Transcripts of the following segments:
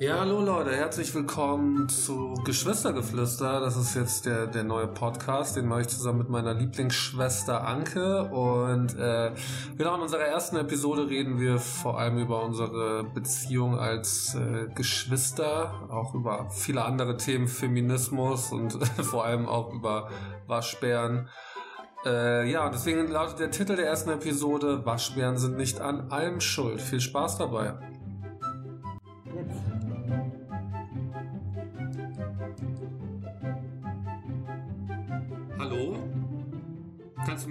Ja, hallo Leute, herzlich willkommen zu Geschwistergeflüster. Das ist jetzt der, der neue Podcast, den mache ich zusammen mit meiner Lieblingsschwester Anke. Und äh, genau in unserer ersten Episode reden wir vor allem über unsere Beziehung als äh, Geschwister, auch über viele andere Themen, Feminismus und vor allem auch über Waschbären. Äh, ja, deswegen lautet der Titel der ersten Episode Waschbären sind nicht an allem schuld. Viel Spaß dabei.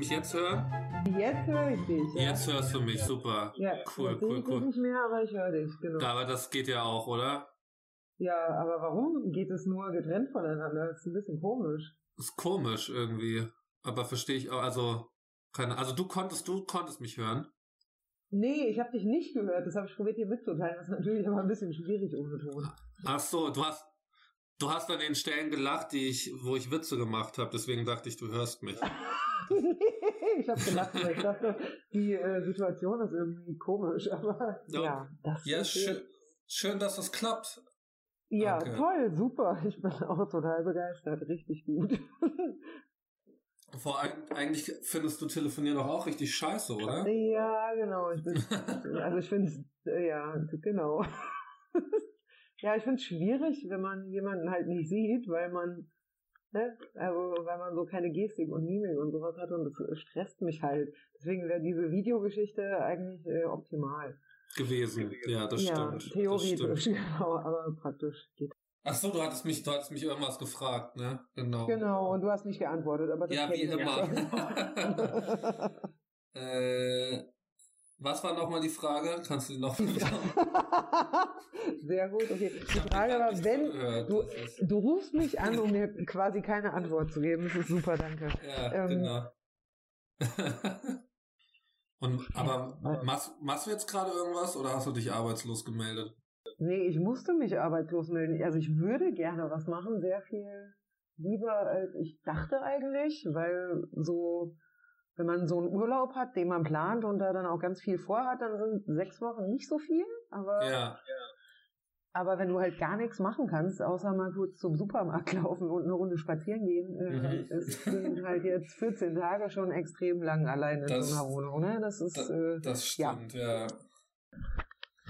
Mich jetzt hören? Jetzt höre ich dich. Ja. Jetzt hörst du mich, super. Ja, Cool, jetzt sehe cool, ich dich cool. nicht mehr, aber ich höre dich, genau. Aber das geht ja auch, oder? Ja, aber warum geht es nur getrennt voneinander? Das ist ein bisschen komisch. Ist komisch irgendwie. Aber verstehe ich auch, also, keine, also du konntest, du konntest mich hören. Nee, ich habe dich nicht gehört. Das habe ich probiert dir mitzuteilen. Das ist natürlich aber ein bisschen schwierig ohne Ton. Ach so, du hast, du hast an den Stellen gelacht, die ich, wo ich Witze gemacht habe, deswegen dachte ich, du hörst mich. ich habe gelacht, weil ich dachte, die äh, Situation ist irgendwie komisch. Aber Ja, ja, das Ja, ist schön, schön, dass das klappt. Ja, Danke. toll, super. Ich bin auch total begeistert. Richtig gut. Vor allem, eigentlich findest du Telefonieren doch auch richtig scheiße, oder? Ja, genau. Ich bin, also ich finde es, ja, genau. ja, ich finde es schwierig, wenn man jemanden halt nicht sieht, weil man, ne, also weil man so keine Gestik und Mimik und sowas hat und das stresst mich halt. Deswegen wäre diese Videogeschichte eigentlich äh, optimal. Gewesen. Ja, das ja, stimmt. Das theoretisch, stimmt. genau, aber praktisch geht. Ach so, du hattest mich, du hattest mich irgendwas gefragt, ne? Genau. Genau, und du hast nicht geantwortet, aber das Ja, wie immer. Äh, was war nochmal die Frage? Kannst du die noch Sehr gut, okay. Die Frage war, wenn gehört. du, du rufst mich an, um mir quasi keine Antwort zu geben. Das ist super, danke. Ja, Ähm, genau. Und, aber machst, machst du jetzt gerade irgendwas oder hast du dich arbeitslos gemeldet? Nee, ich musste mich arbeitslos melden. Also ich würde gerne was machen, sehr viel lieber als ich dachte eigentlich, weil so, wenn man so einen Urlaub hat, den man plant und da dann auch ganz viel vorhat, dann sind sechs Wochen nicht so viel. Aber, Ja, aber wenn du halt gar nichts machen kannst, außer mal kurz zum Supermarkt laufen und eine Runde spazieren gehen, Mhm. äh, es sind halt jetzt 14 Tage schon extrem lang allein in Das- so einer Wohnung. Ne? Das ist, äh, das ja. stimmt, ja.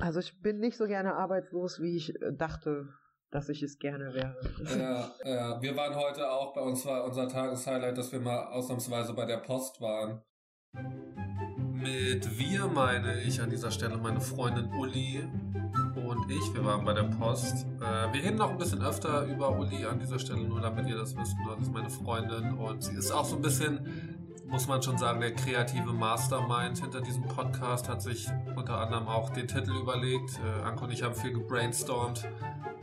also ich bin nicht so gerne arbeitslos, wie ich äh, dachte, dass ich es gerne wäre. Ja, ja, wir waren heute auch, bei uns war unser Tageshighlight, dass wir mal ausnahmsweise bei der Post waren. Mit wir meine ich an dieser Stelle meine Freundin Uli und ich. Wir waren bei der Post. Äh, wir reden noch ein bisschen öfter über Uli an dieser Stelle, nur damit ihr das wisst. Das ist meine Freundin und sie ist auch so ein bisschen, muss man schon sagen, der kreative Mastermind hinter diesem Podcast. Hat sich unter anderem auch den Titel überlegt. Äh, Anko und ich haben viel gebrainstormt.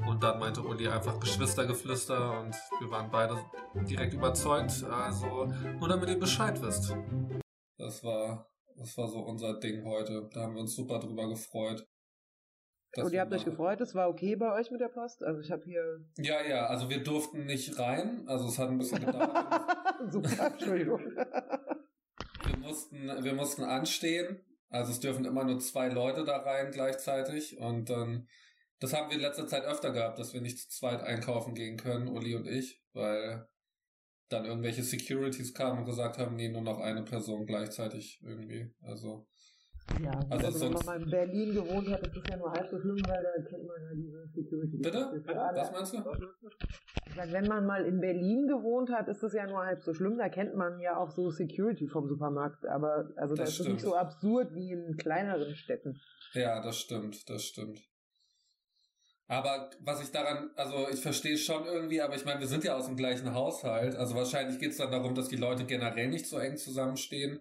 Und dann meinte Uli einfach Geschwistergeflüster und wir waren beide direkt überzeugt. Also nur damit ihr Bescheid wisst. Das war, das war so unser Ding heute. Da haben wir uns super drüber gefreut. Und ihr habt euch gefreut, es war okay bei euch mit der Post? Also ich habe hier... Ja, ja, also wir durften nicht rein. Also es hat ein bisschen gedauert. Super, Entschuldigung. wir, mussten, wir mussten anstehen. Also es dürfen immer nur zwei Leute da rein gleichzeitig. Und dann, das haben wir in letzter Zeit öfter gehabt, dass wir nicht zu zweit einkaufen gehen können, Uli und ich, weil dann irgendwelche Securities kamen und gesagt haben, nee, nur noch eine Person gleichzeitig irgendwie. Also Ja, Also also, wenn man mal in Berlin gewohnt hat, ist das ja nur halb so schlimm, weil da kennt man ja diese Security. Bitte? Was meinst du? Ich sag, wenn man mal in Berlin gewohnt hat, ist das ja nur halb so schlimm. Da kennt man ja auch so Security vom Supermarkt. Aber also da Das ist nicht so absurd wie in kleineren Städten. Ja, das stimmt, das stimmt. Aber was ich daran, also ich verstehe schon irgendwie, aber ich meine, wir sind ja aus dem gleichen Haushalt. Also wahrscheinlich geht es dann darum, dass die Leute generell nicht so eng zusammenstehen.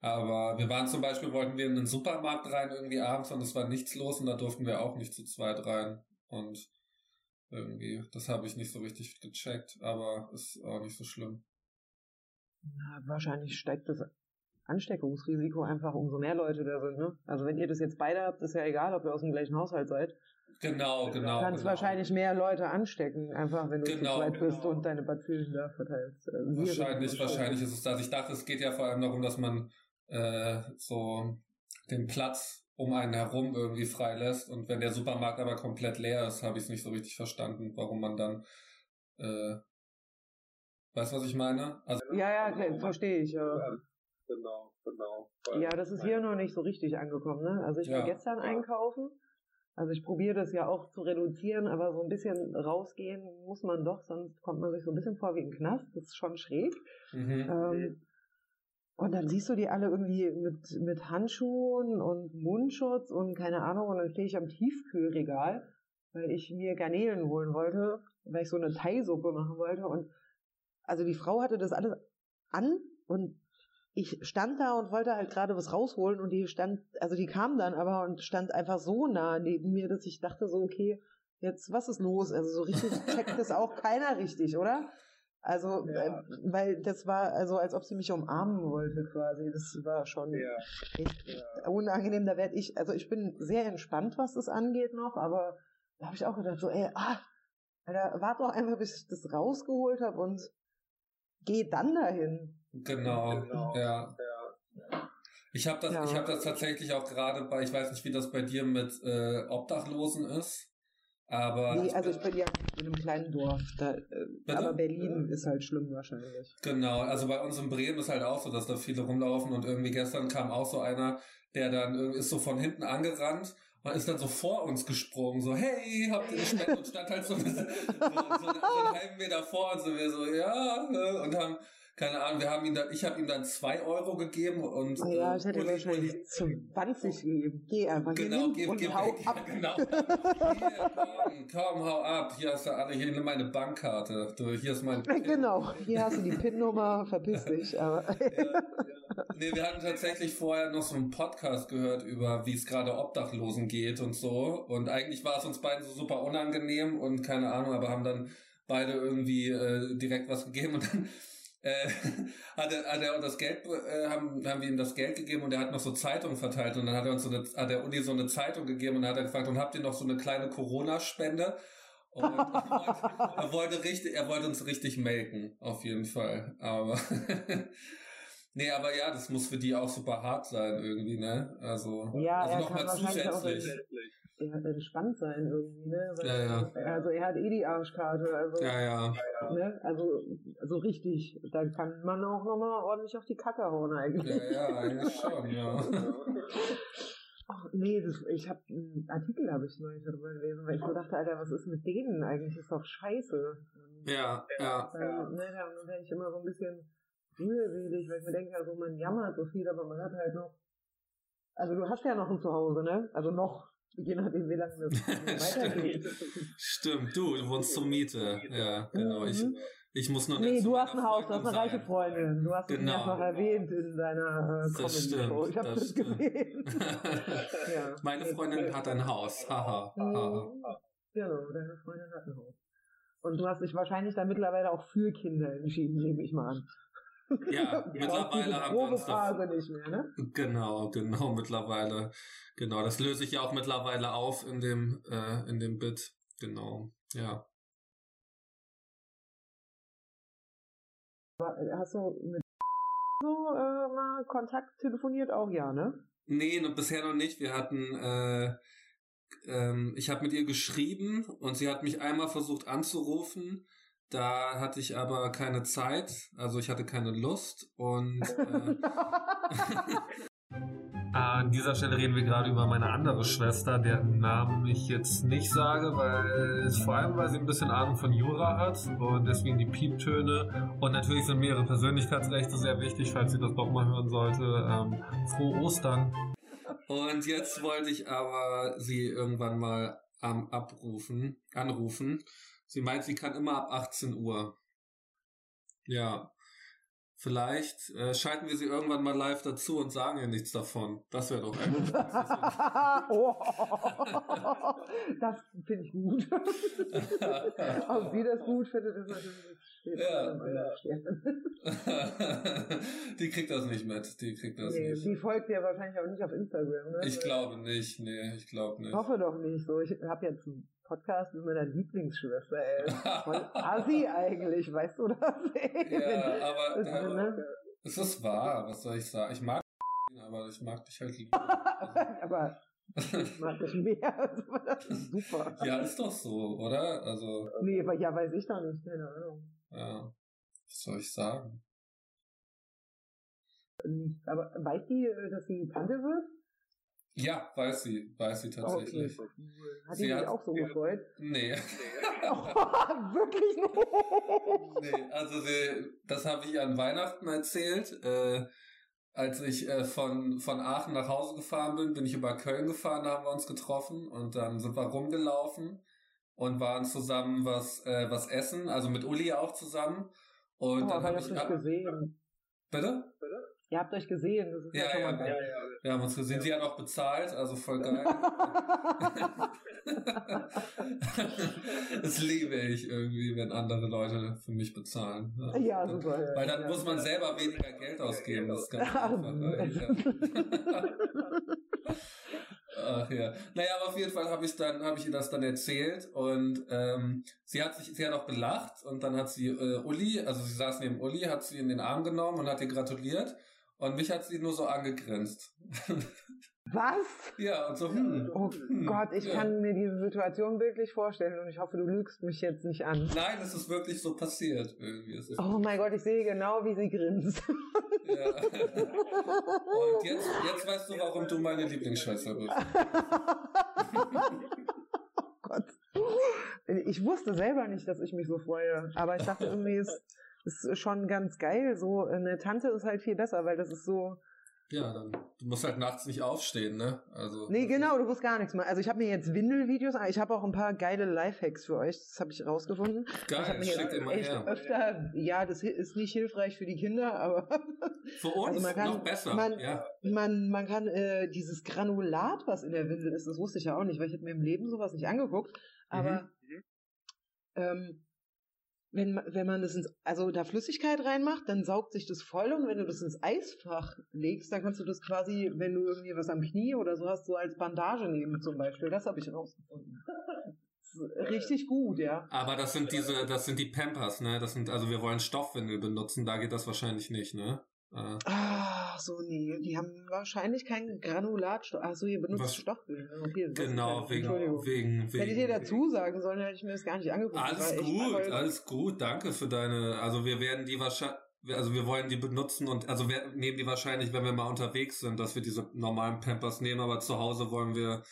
Aber wir waren zum Beispiel, wollten wir in den Supermarkt rein irgendwie abends und es war nichts los und da durften wir auch nicht zu zweit rein. Und irgendwie, das habe ich nicht so richtig gecheckt, aber ist auch nicht so schlimm. Na, wahrscheinlich steigt das Ansteckungsrisiko einfach, umso mehr Leute da sind. Ne? Also wenn ihr das jetzt beide habt, ist ja egal, ob ihr aus dem gleichen Haushalt seid. Genau, genau. Du kannst genau. wahrscheinlich mehr Leute anstecken, einfach wenn du Genau, zu zweit bist genau. und deine Bazillen da verteilst. Äh, Viren Wahrscheinlich, wahrscheinlich ist es das. Ich dachte, es geht ja vor allem darum, dass man äh, so den Platz um einen herum irgendwie freilässt. Und wenn der Supermarkt aber komplett leer ist, habe ich es nicht so richtig verstanden, warum man dann äh, weißt du, was ich meine? Also, ja, ja, verstehe ich. Ja. Genau, genau. Ja, das ist hier noch nicht so richtig angekommen. Ne? Also ich war ja. gestern einkaufen. Also ich probiere das ja auch zu reduzieren, aber so ein bisschen rausgehen muss man doch, sonst kommt man sich so ein bisschen vor wie im Knast. Das ist schon schräg. Mhm. Ähm, und dann siehst du die alle irgendwie mit, mit Handschuhen und Mundschutz und keine Ahnung. Und dann stehe ich am Tiefkühlregal, weil ich mir Garnelen holen wollte, weil ich so eine Thai-Suppe machen wollte. Und also die Frau hatte das alles an und ich stand da und wollte halt gerade was rausholen und die stand, also die kam dann aber und stand einfach so nah neben mir, dass ich dachte so, okay, jetzt was ist los? Also so richtig checkt das auch keiner richtig, oder? Also, ja. äh, weil das war, also als ob sie mich umarmen wollte quasi. Das war schon ja. echt ja. unangenehm. Da werde ich, also ich bin sehr entspannt, was das angeht noch, aber da habe ich auch gedacht, so, ey, ah, Alter, warte doch einfach, bis ich das rausgeholt habe und geh dann dahin. Genau, genau. ja. Ich habe das, ja. ich habe das tatsächlich auch gerade bei, ich weiß nicht, wie das bei dir mit äh, Obdachlosen ist. Aber nee, also ich bin ja in einem kleinen Dorf, da, äh, aber Berlin ist halt schlimm wahrscheinlich. Genau, also bei uns in Bremen ist halt auch so, dass da viele rumlaufen und irgendwie gestern kam auch so einer, der dann ist so von hinten angerannt und ist dann so vor uns gesprungen, so hey, habt ihr gespendet und stand halt so, so, so, so, einen halben Meter vor uns und wir so, ja, ne, und haben keine Ahnung, wir haben ihn dann, ich habe ihm dann zwei Euro gegeben und. Oh ja, ich hätte ihm wahrscheinlich 20 gegeben. Geh einfach genau, geh, und geh, hau geh, ab. Genau. Hier, komm, komm, hau ab. Hier hast du alle, hier meine Bankkarte. Du, hier ist mein PIN. Genau, hier hast du die PIN-Nummer, verpiss dich. Aber ja, ja. Nee, wir hatten tatsächlich vorher noch so einen Podcast gehört über, wie es gerade Obdachlosen geht und so. Und eigentlich war es uns beiden so super unangenehm und keine Ahnung, aber haben dann beide irgendwie äh, direkt was gegeben und dann äh, hat, er, hat er das Geld, äh, haben, haben wir ihm das Geld gegeben und er hat noch so Zeitungen verteilt und dann hat er uns so eine, hat der Uni so eine Zeitung gegeben und dann hat er gefragt, und habt ihr noch so eine kleine Corona-Spende? Und er wollte, er wollte richtig, er wollte uns richtig melken, auf jeden Fall. Aber Nee, aber ja, das muss für die auch super hart sein irgendwie, ne? Also, ja, also nochmal zusätzlich er entspannt sein irgendwie, ne? Weil, ja, ja. Also er hat eh die Arschkarte, also, ja, ja. Ne? also so richtig, da kann man auch nochmal ordentlich auf die Kacke hauen eigentlich. Ja, ja, eigentlich schon, ja. Ach nee, das, ich habe einen Artikel habe ich neulich darüber gelesen, weil ich so dachte, Alter, was ist mit denen eigentlich? ist doch scheiße. Ja, ja. Weil, ja. Ne, da werde ich immer so ein bisschen mühselig, weil ich mir denke, also man jammert so viel, aber man hat halt noch also du hast ja noch ein Zuhause, ne? Also noch je nachdem, wie lange das weitergeht. Stimmt, du, du wohnst zur Miete. Ja, genau. Ich, mhm. ich muss noch Nee, du hast ein Haus, du hast eine reiche Freundin. Du hast genau. es mehrfach erwähnt in deiner äh, das stimmt, Ich habe das, das gesehen. ja. Meine Freundin hat ein Haus. Haha. Ha. Genau, deine Freundin hat ein Haus. Und du hast dich wahrscheinlich dann mittlerweile auch für Kinder entschieden, nehme ich mal an. Ja, mittlerweile haben wir uns Phase nicht mehr, ne? Genau, genau, mittlerweile. Genau, das löse ich ja auch mittlerweile auf in dem, äh, in dem Bit. Genau, ja. Hast du mit so äh, mal Kontakt telefoniert auch, ja, ne? Nee, noch, bisher noch nicht. Wir hatten, äh, ähm, ich habe mit ihr geschrieben und sie hat mich einmal versucht anzurufen da hatte ich aber keine Zeit, also ich hatte keine Lust und äh, An dieser Stelle reden wir gerade über meine andere Schwester, deren Namen ich jetzt nicht sage, weil vor allem, weil sie ein bisschen Ahnung von Jura hat und deswegen die Pieptöne. Und natürlich sind mir ihre Persönlichkeitsrechte sehr wichtig, falls sie das doch mal hören sollte. Ähm, frohe Ostern. Und jetzt wollte ich aber sie irgendwann mal am Abrufen, anrufen Sie meint, sie kann immer ab 18 Uhr. Ja. Vielleicht äh, schalten wir sie irgendwann mal live dazu und sagen ihr nichts davon. Das wäre doch eigentlich. das finde ich gut. Ob sie das gut findet, ist natürlich steht ja, ja. Die kriegt das nicht mit. Die kriegt das nee, nicht. Die folgt ja wahrscheinlich auch nicht auf Instagram, ne? Ich glaube nicht, nee, ich glaube nicht. Ich hoffe doch nicht so. Ich habe jetzt einen Podcast mit meiner Lieblingsschwester, ey. Voll assi eigentlich, weißt du das? ja, aber das, da, ne? es ist wahr, was soll ich sagen? Ich mag aber ich mag dich halt lieber. aber mag ich mehr. Also, das ist super. Ja, ist doch so, oder? Also. Nee, aber ja, weiß ich doch nicht, keine Ahnung. Ja. Was soll ich sagen? Aber weiß die, äh, dass sie Tante wird? Ja, weiß sie, weiß sie tatsächlich. Okay, cool. Hat sie sich auch so gefreut? Nee. oh, wirklich nicht? nee, also sie, das habe ich an Weihnachten erzählt. Äh, als ich äh, von, von Aachen nach Hause gefahren bin, bin ich über Köln gefahren, da haben wir uns getroffen und dann sind wir rumgelaufen und waren zusammen was, äh, was essen, also mit Uli auch zusammen. Und oh, dann habe ich nicht gesehen. Bitte? Bitte? Ihr habt euch gesehen. Das ist ja, ja, ja, ja, ja, Wir haben uns gesehen. Sie hat auch bezahlt, also voll geil. das liebe ich irgendwie, wenn andere Leute für mich bezahlen. Ja, ja super. Weil dann muss man selber weniger Geld ausgeben. Das ist ganz einfach. Ach ja. Naja, aber auf jeden Fall habe ich dann, habe ich ihr das dann erzählt und ähm, sie hat sich, sie hat auch gelacht und dann hat sie äh, Uli, also sie saß neben Uli, hat sie in den Arm genommen und hat ihr gratuliert und mich hat sie nur so angegrinst. Was? Ja, und so, hm. Oh hm, Gott, ich ja. kann mir diese Situation wirklich vorstellen und ich hoffe, du lügst mich jetzt nicht an. Nein, es ist wirklich so passiert irgendwie. oh mein Gott, ich sehe genau, wie sie grinst. Ja. Und jetzt, jetzt weißt du, warum du meine Lieblingsschwester bist. oh Gott. Ich wusste selber nicht, dass ich mich so freue, aber ich dachte irgendwie, es ist schon ganz geil. So eine Tante ist halt viel besser, weil das ist so. Ja, dann du musst halt nachts nicht aufstehen, ne? Also Nee, genau, du musst gar nichts machen. Also ich habe mir jetzt Windelvideos, ich habe auch ein paar geile Lifehacks für euch, das habe ich rausgefunden. Geil, ich schickt immer echt her. öfter, ja, das ist nicht hilfreich für die Kinder, aber für uns also man kann, noch besser. Man, ja. man, man kann äh, dieses Granulat, was in der Windel ist, das wusste ich ja auch nicht, weil ich hätte mir im Leben sowas nicht angeguckt, aber mhm. ähm, wenn, wenn man das ins, also da Flüssigkeit reinmacht, dann saugt sich das voll und wenn du das ins Eisfach legst, dann kannst du das quasi, wenn du irgendwie was am Knie oder so hast, so als Bandage nehmen zum Beispiel. Das habe ich rausgefunden. richtig gut, ja. Aber das sind diese, das sind die Pampers, ne? Das sind, also wir wollen Stoffwindel benutzen, da geht das wahrscheinlich nicht, ne? Äh. Ach so, nee, die haben wahrscheinlich keinen Granulatstoff. Ach so, ihr benutzt Was? Stoffwindeln. Okay, genau, wegen, wegen, wegen. Hätte ich dir dazu sagen sollen, hätte ich mir das gar nicht angeguckt. Alles gut, alles gut, danke für deine, also wir werden die wahrscheinlich, also wir wollen die benutzen und, also wir nehmen die wahrscheinlich, wenn wir mal unterwegs sind, dass wir diese normalen Pampers nehmen, aber zu Hause wollen wir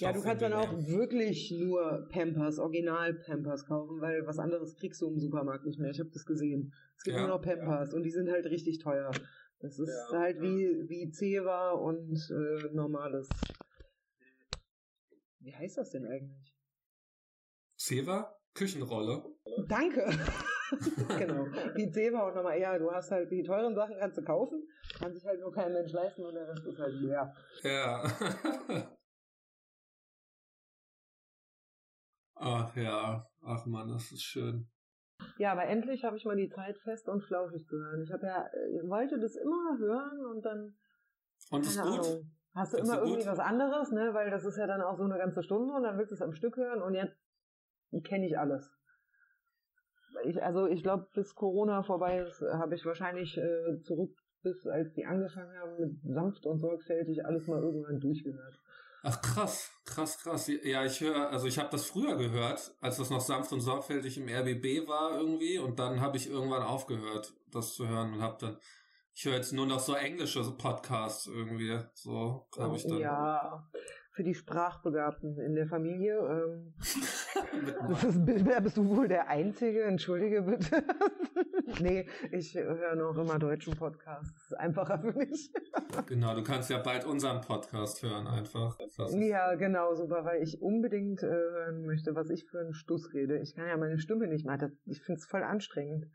ja, du kannst dann auch wirklich nur Pampers, Original Pampers kaufen, weil was anderes kriegst du im Supermarkt nicht mehr. Ich habe das gesehen. Es gibt ja, nur noch Pampers ja. und die sind halt richtig teuer. Das ist ja, halt wie, wie Ceva und äh, normales. Wie heißt das denn eigentlich? Ceva? Küchenrolle. Danke. genau. Wie Ceva und nochmal, ja, du hast halt die teuren Sachen kannst du kaufen, kann sich halt nur kein Mensch leisten und der Rest ist halt leer. Ja. Ach ja, ach man, das ist schön. Ja, aber endlich habe ich mal die Zeit fest und flauschig zu hören. Ich habe ja, ich äh, wollte das immer hören und dann. Und ist gut? Ahnung, hast du immer irgendwie gut? was anderes, ne? Weil das ist ja dann auch so eine ganze Stunde und dann willst du es am Stück hören und jetzt kenne ich alles. Ich, also ich glaube, bis Corona vorbei ist, habe ich wahrscheinlich äh, zurück bis als die angefangen haben mit sanft und sorgfältig alles mal irgendwann durchgehört. Ach krass, krass, krass. Ja, ich höre, also ich habe das früher gehört, als das noch sanft und sorgfältig im RBB war irgendwie und dann habe ich irgendwann aufgehört, das zu hören und habe dann ich höre jetzt nur noch so englische Podcasts irgendwie, so habe ich dann. Ja, für die Sprachbegabten in der Familie. Ähm, bist, bist du wohl der Einzige? Entschuldige bitte. nee, ich höre noch immer deutschen Podcasts. Das ist einfacher für mich. genau, du kannst ja bald unseren Podcast hören einfach. Ja, genau, super, weil ich unbedingt äh, hören möchte, was ich für einen Stuss rede. Ich kann ja meine Stimme nicht machen. Ich finde es voll anstrengend.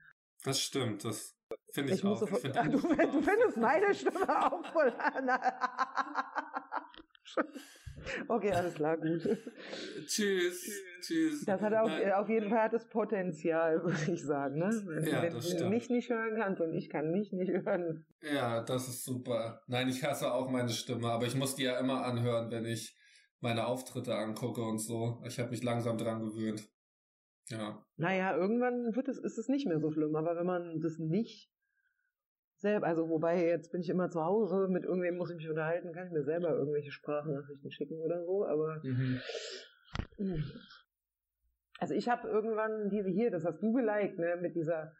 Das stimmt, das finde ich, ich, auch. Ich find ah, du, du, findest meine Stimme auch voll an. Okay, alles klar, gut. Tschüss. Tschüss. Das hat auf, auf jeden Fall das Potenzial, würde ich sagen. Ne? Wenn, ja, wenn du mich nicht hören kannst und ich kann mich nicht hören. Ja, das ist super. Nein, ich hasse auch meine Stimme, aber ich muss die ja immer anhören, wenn ich meine Auftritte angucke und so. Ich habe mich langsam dran gewöhnt. Ja. Naja, irgendwann wird es, ist es nicht mehr so schlimm, aber wenn man das nicht selber, also wobei jetzt bin ich immer zu Hause, mit irgendwem muss ich mich unterhalten, kann ich mir selber irgendwelche Sprachnachrichten schicken oder so, aber Mhm. hm. also ich habe irgendwann diese hier, das hast du geliked, ne, mit dieser,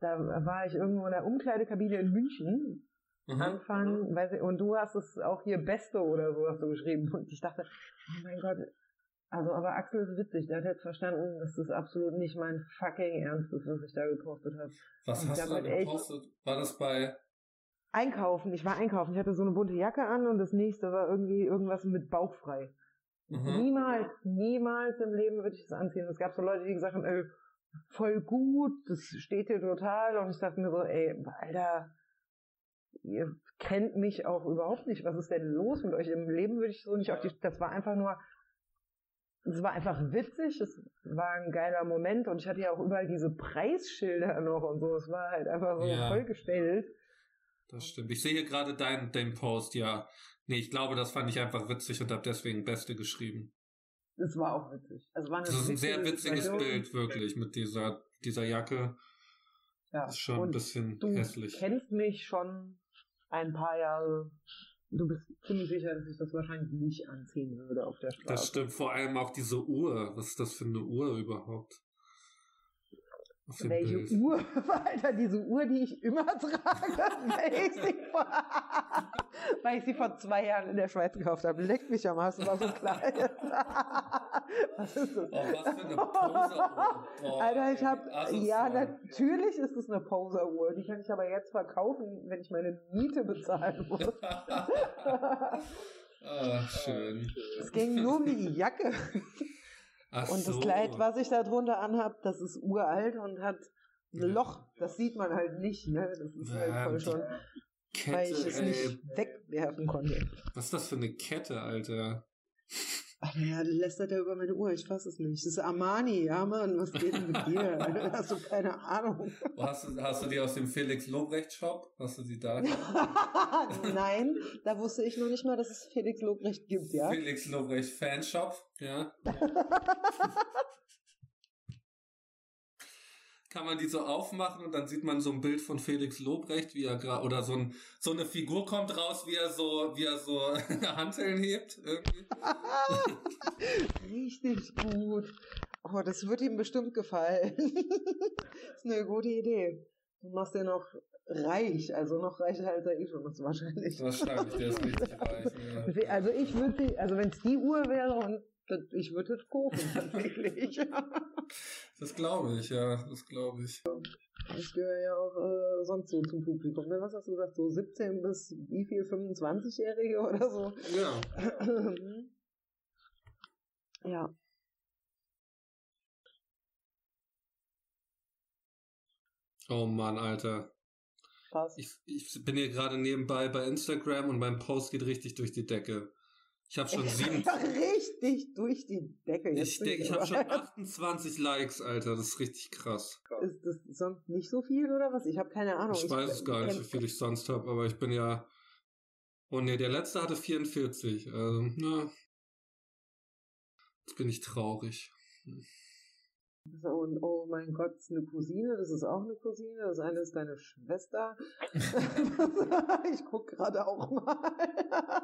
da war ich irgendwo in der Umkleidekabine in München, Mhm. Anfang, weiß ich, und du hast es auch hier Beste oder so hast du geschrieben und ich dachte, oh mein Gott, also aber Axel ist witzig, der hat jetzt verstanden, dass das absolut nicht mein fucking Ernst ist, was ich da gepostet habe. Was Ich hast du da halt echt- gepostet? War das bei. Einkaufen, ich war einkaufen, ich hatte so eine bunte Jacke an und das nächste war irgendwie irgendwas mit bauchfrei. Mhm. Niemals, niemals im Leben würde ich das anziehen. Es gab so Leute, die gesagt haben, ey, voll gut, das steht dir total. Und ich dachte mir so, ey, Alter, ihr kennt mich auch überhaupt nicht. Was ist denn los mit euch? Im Leben würde ich so nicht auf die, das war einfach nur, es war einfach witzig, es war ein geiler Moment und ich hatte ja auch überall diese Preisschilder noch und so. Es war halt einfach so Ja. vollgestellt. Das stimmt. Ich sehe hier gerade deinen dein Post, ja. Nee, ich glaube, das fand ich einfach witzig und habe deswegen Beste geschrieben. Es war auch witzig. Also war Das ist ein sehr witzige witziges Situation. Bild, wirklich, mit dieser, dieser Jacke. Ja. Das ist schon ein bisschen du hässlich. kennst mich schon ein paar Jahre. Du bist ziemlich sicher, dass ich das wahrscheinlich nicht anziehen würde auf der Straße. Das stimmt, vor allem auch diese Uhr. Was ist das für eine Uhr überhaupt? Dem Welche. Uhr? Alter, diese Uhr, die ich immer trage, weil ich, sie vor, weil ich sie vor zwei Jahren in der Schweiz gekauft habe. Leck mich am Arsch, das war so klein. Was ist das? Oh, was für eine Poser-Uhr. Boah, Alter, ich habe, ja, natürlich ist es eine Poser-Uhr. Die kann ich aber jetzt verkaufen, wenn ich meine Miete bezahlen muss. ah, schön. Es ging nur um die Jacke. Ach Und das so. Kleid, was ich da drunter anhab, das ist uralt und hat ein. Loch. Das sieht man halt nicht, ne? Das ist halt Ja, voll die schon, Kette, weil ich es ey. nicht wegwerfen konnte. Was ist das für eine Kette, Alter? Ach ja, lästert er über meine Uhr, ich fass es nicht. Das ist Armani, ja Mann, was geht denn mit dir? Hast du keine Ahnung. Hast du, hast du die aus dem Felix Lobrecht Shop? Hast du die da? Nein, da wusste ich noch nicht mal, dass es Felix Lobrecht gibt, ja? Felix Lobrecht Fanshop, ja. Kann man die so aufmachen und dann sieht man so ein Bild von Felix Lobrecht, wie er gerade, oder so, ein, so eine Figur kommt raus, wie er so, wie er so Hanteln hebt, irgendwie. Richtig gut. Oh, das wird ihm bestimmt gefallen. ist eine gute Idee. Du machst den noch reich, also noch reicher als er eh schon ist wahrscheinlich. Wahrscheinlich, der ist richtig reich. Ja. Also ich würde, also wenn es die Uhr wäre und ich würde es kaufen tatsächlich. Das glaube ich, ja, das glaube ich. ich gehöre ja auch äh, sonst so zum Publikum. Ne? Was hast du gesagt? So 17 bis wie viel 25-Jährige oder so? Ja. ja. Oh Mann, Alter. Was? Ich, ich bin hier gerade nebenbei bei Instagram und mein Post geht richtig durch die Decke. Ich habe schon sieben. Richtig durch die Decke. Jetzt Ich denke, ich habe schon 28 Likes, Alter. Das ist richtig krass. Ist das sonst nicht so viel oder was? Ich habe keine Ahnung. Ich weiß es gar nicht, wie viel ich sonst habe, aber ich bin ja. Oh ne, der letzte hatte 44. Also, na. Jetzt bin ich traurig. So, und oh mein Gott, das ist eine Cousine, das ist auch eine Cousine, das eine ist deine Schwester. ich guck gerade auch mal.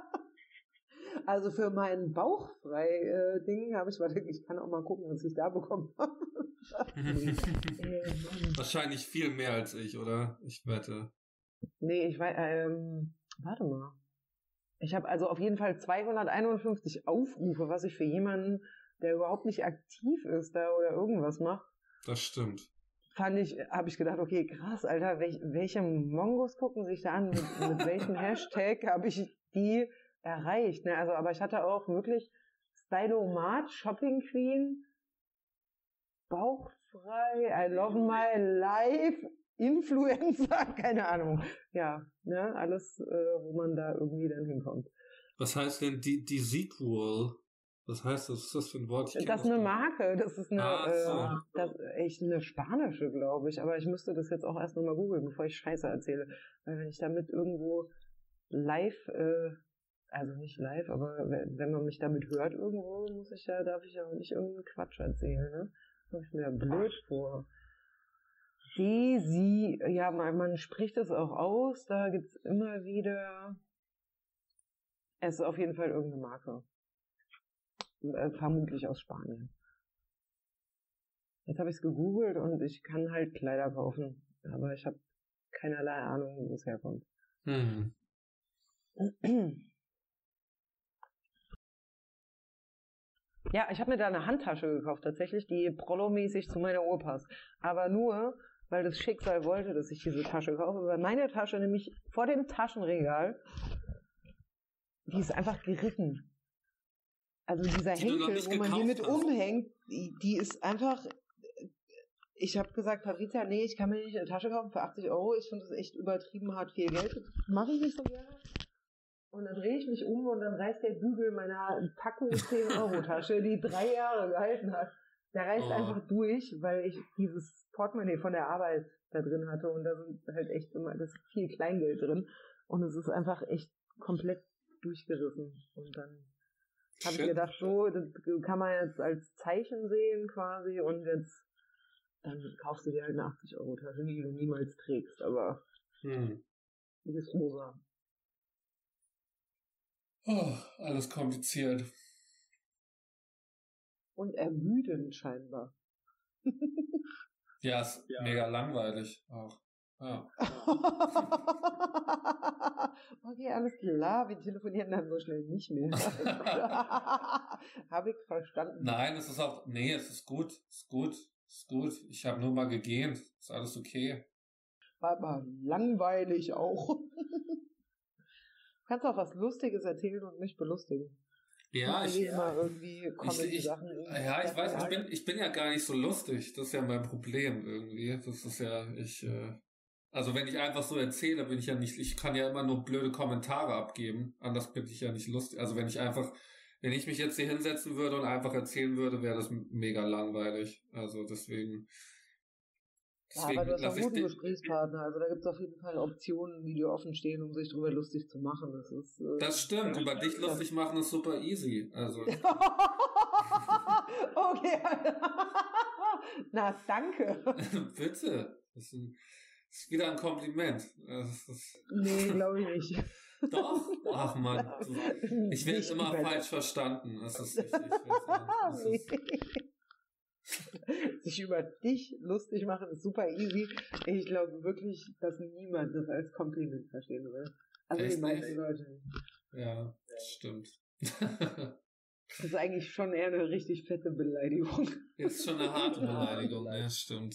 Also für mein Bauchfrei-Ding habe ich, warte, ich kann auch mal gucken, was ich da bekommen habe. Wahrscheinlich viel mehr als ich, oder? Ich wette. nee, ich weiß, ähm, warte mal. Ich habe also auf jeden Fall 251 Aufrufe, was ich für jemanden, der überhaupt nicht aktiv ist da oder irgendwas macht, Das stimmt. fand ich, habe ich gedacht, okay, krass, Alter, welch, welche Mongos gucken sich da an? Mit, mit welchem Hashtag habe ich die erreicht? Ne? Also, aber ich hatte auch wirklich Stylomat, Shopping Queen, Bauchfrei, I love my life, Influencer, keine Ahnung. Ja, ne, alles, äh, wo man da irgendwie dann hinkommt. Was heißt denn die, die Sequel? Was heißt das? Was ist das für ein Wort? Das ist eine gar Marke, das ist eine, Ach so. äh, das echt eine spanische, glaube ich. Aber ich müsste das jetzt auch erst nochmal googeln, bevor ich Scheiße erzähle. Weil wenn ich damit irgendwo live, äh, also nicht live, aber wenn man mich damit hört irgendwo, muss ich ja, darf ich ja auch nicht irgendeinen Quatsch erzählen, ne? Komm ich mir ja blöd vor. Desi, ja, man, man spricht es auch aus, da gibt's immer wieder, es ist auf jeden Fall irgendeine Marke. Äh, vermutlich aus Spanien. Jetzt habe ich es gegoogelt und ich kann halt Kleider kaufen, aber ich habe keinerlei Ahnung, wo es herkommt. Hm. Ja, ich habe mir da eine Handtasche gekauft, tatsächlich, die Prollo-mäßig zu meiner Uhr passt. Aber nur, weil das Schicksal wollte, dass ich diese Tasche kaufe, weil meine Tasche nämlich vor dem Taschenregal, die ist einfach gerissen. Also dieser Die Henkel, wo man die gekauft mit hast. umhängt, die, die ist einfach. Ich habe gesagt, Patricia, nee, ich kann mir nicht eine Tasche kaufen für 80 Euro. Ich finde das echt übertrieben hart viel Geld. Mache ich nicht so gerne. Und dann drehe ich mich um und dann reißt der Bügel meiner Packung 10-Euro-Tasche, die drei Jahre gehalten hat, der reißt Oh. einfach durch, weil ich dieses Portemonnaie von der Arbeit da drin hatte und da sind halt echt immer, das viel Kleingeld drin und es ist einfach echt komplett durchgerissen. Und dann habe ich gedacht, so, das kann man jetzt als Zeichen sehen quasi und jetzt dann kaufst du dir halt eine 80-Euro-Tasche, die du niemals trägst, aber Hm. die ist rosa. Oh, alles kompliziert. Und ermüdend scheinbar. Ja, ist Ja. mega langweilig auch. Ja. okay, alles klar, wir telefonieren dann so schnell nicht mehr. Habe ich verstanden. Nein, es ist auch, nee, es ist gut, es ist gut, es ist gut. Ich habe nur mal gegähnt, ist alles okay. War aber langweilig auch. Du kannst auch was Lustiges erzählen und mich belustigen. Ja, ich, irgendwie ich, Comedy-Sachen. ja, ich weiß, ich bin, ich bin ja gar nicht so lustig. Das ist ja mein Problem irgendwie. Das ist ja, ich, äh, also wenn ich einfach so erzähle, bin ich ja nicht, ich kann ja immer nur blöde Kommentare abgeben. Anders bin ich ja nicht lustig. Also wenn ich einfach, wenn ich mich jetzt hier hinsetzen würde und einfach erzählen würde, wäre das mega langweilig. Also deswegen, Ja, aber du hast ich guten Gesprächspartner. Also da gibt es auf jeden Fall Optionen, die dir offen stehen, um sich drüber lustig zu machen. Das ist. Äh, Das stimmt, über dich lustig machen ist super easy. Also, okay. Na, danke. bitte. Das ist, ein, das ist wieder ein Kompliment. Nee, glaube ich nicht. doch, ach man. Ich werde Nicht immer falsch verstanden. Das ist, nicht, das ist, Sich über dich lustig machen ist super easy. Ich glaube wirklich, dass niemand das als Kompliment verstehen will. Also Echt die meisten? Leute. ja, das stimmt. Das ist eigentlich schon eher eine richtig fette Beleidigung. Ist schon eine harte Beleidigung, ja, stimmt.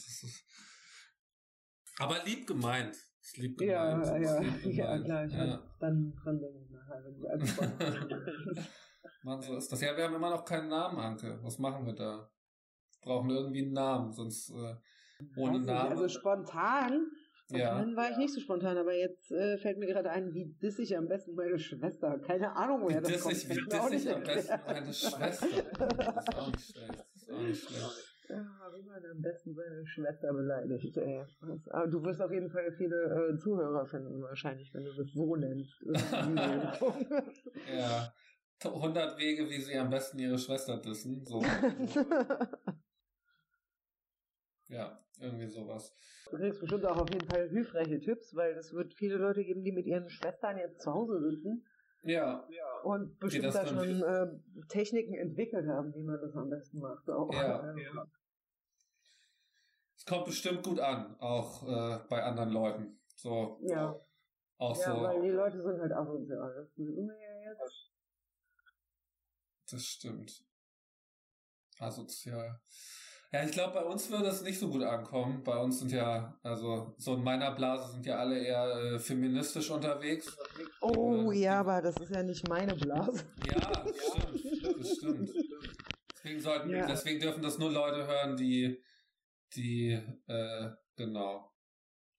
Aber lieb gemeint. Ist lieb Ja, gemeint. ja, ja, gemeint. klar. Ich Ja. ja. dann dran denken nachher, wenn ich. Mann, so ist das. Ja, wir haben immer noch keinen Namen, Anke. Was machen wir da? Brauchen irgendwie einen Namen, sonst äh, ohne Namen. Also spontan, ja. dann war ich nicht so spontan, aber jetzt äh, fällt mir gerade ein, wie diss ich am besten meine Schwester. Keine Ahnung, Wie woher das diss kommt. ich, wie diss ich am besten meine Schwester. Das ist auch nicht schlecht. Das ist auch nicht schlecht. Ja, wie man am besten seine Schwester beleidigt, ey. Aber du wirst auf jeden Fall viele äh, Zuhörer finden, wahrscheinlich, wenn du das so nennst. Ja. 100 Wege, wie sie am besten ihre Schwester dissen. So. Ja, irgendwie sowas. Du kriegst bestimmt auch auf jeden Fall hilfreiche Tipps, weil es wird viele Leute geben, die mit ihren Schwestern jetzt zu Hause sitzen Ja, Ja. und bestimmt da schon äh, Techniken entwickelt haben, wie man das am besten macht. Auch. Ja, ja. es kommt bestimmt gut an, auch äh, bei anderen Leuten. So, Ja. auch ja, so. weil die Leute sind halt asozial. Das wissen wir ja jetzt. Das stimmt. Asozial. Ja, ich glaube, bei uns würde es nicht so gut ankommen. Bei uns sind ja, also so in meiner Blase sind ja alle eher äh, feministisch unterwegs. Oh Äh, ja, aber das ist ja nicht meine Blase. Ja, das stimmt. Das stimmt. Deswegen, sollten, Ja. deswegen dürfen das nur Leute hören, die, die, äh, genau,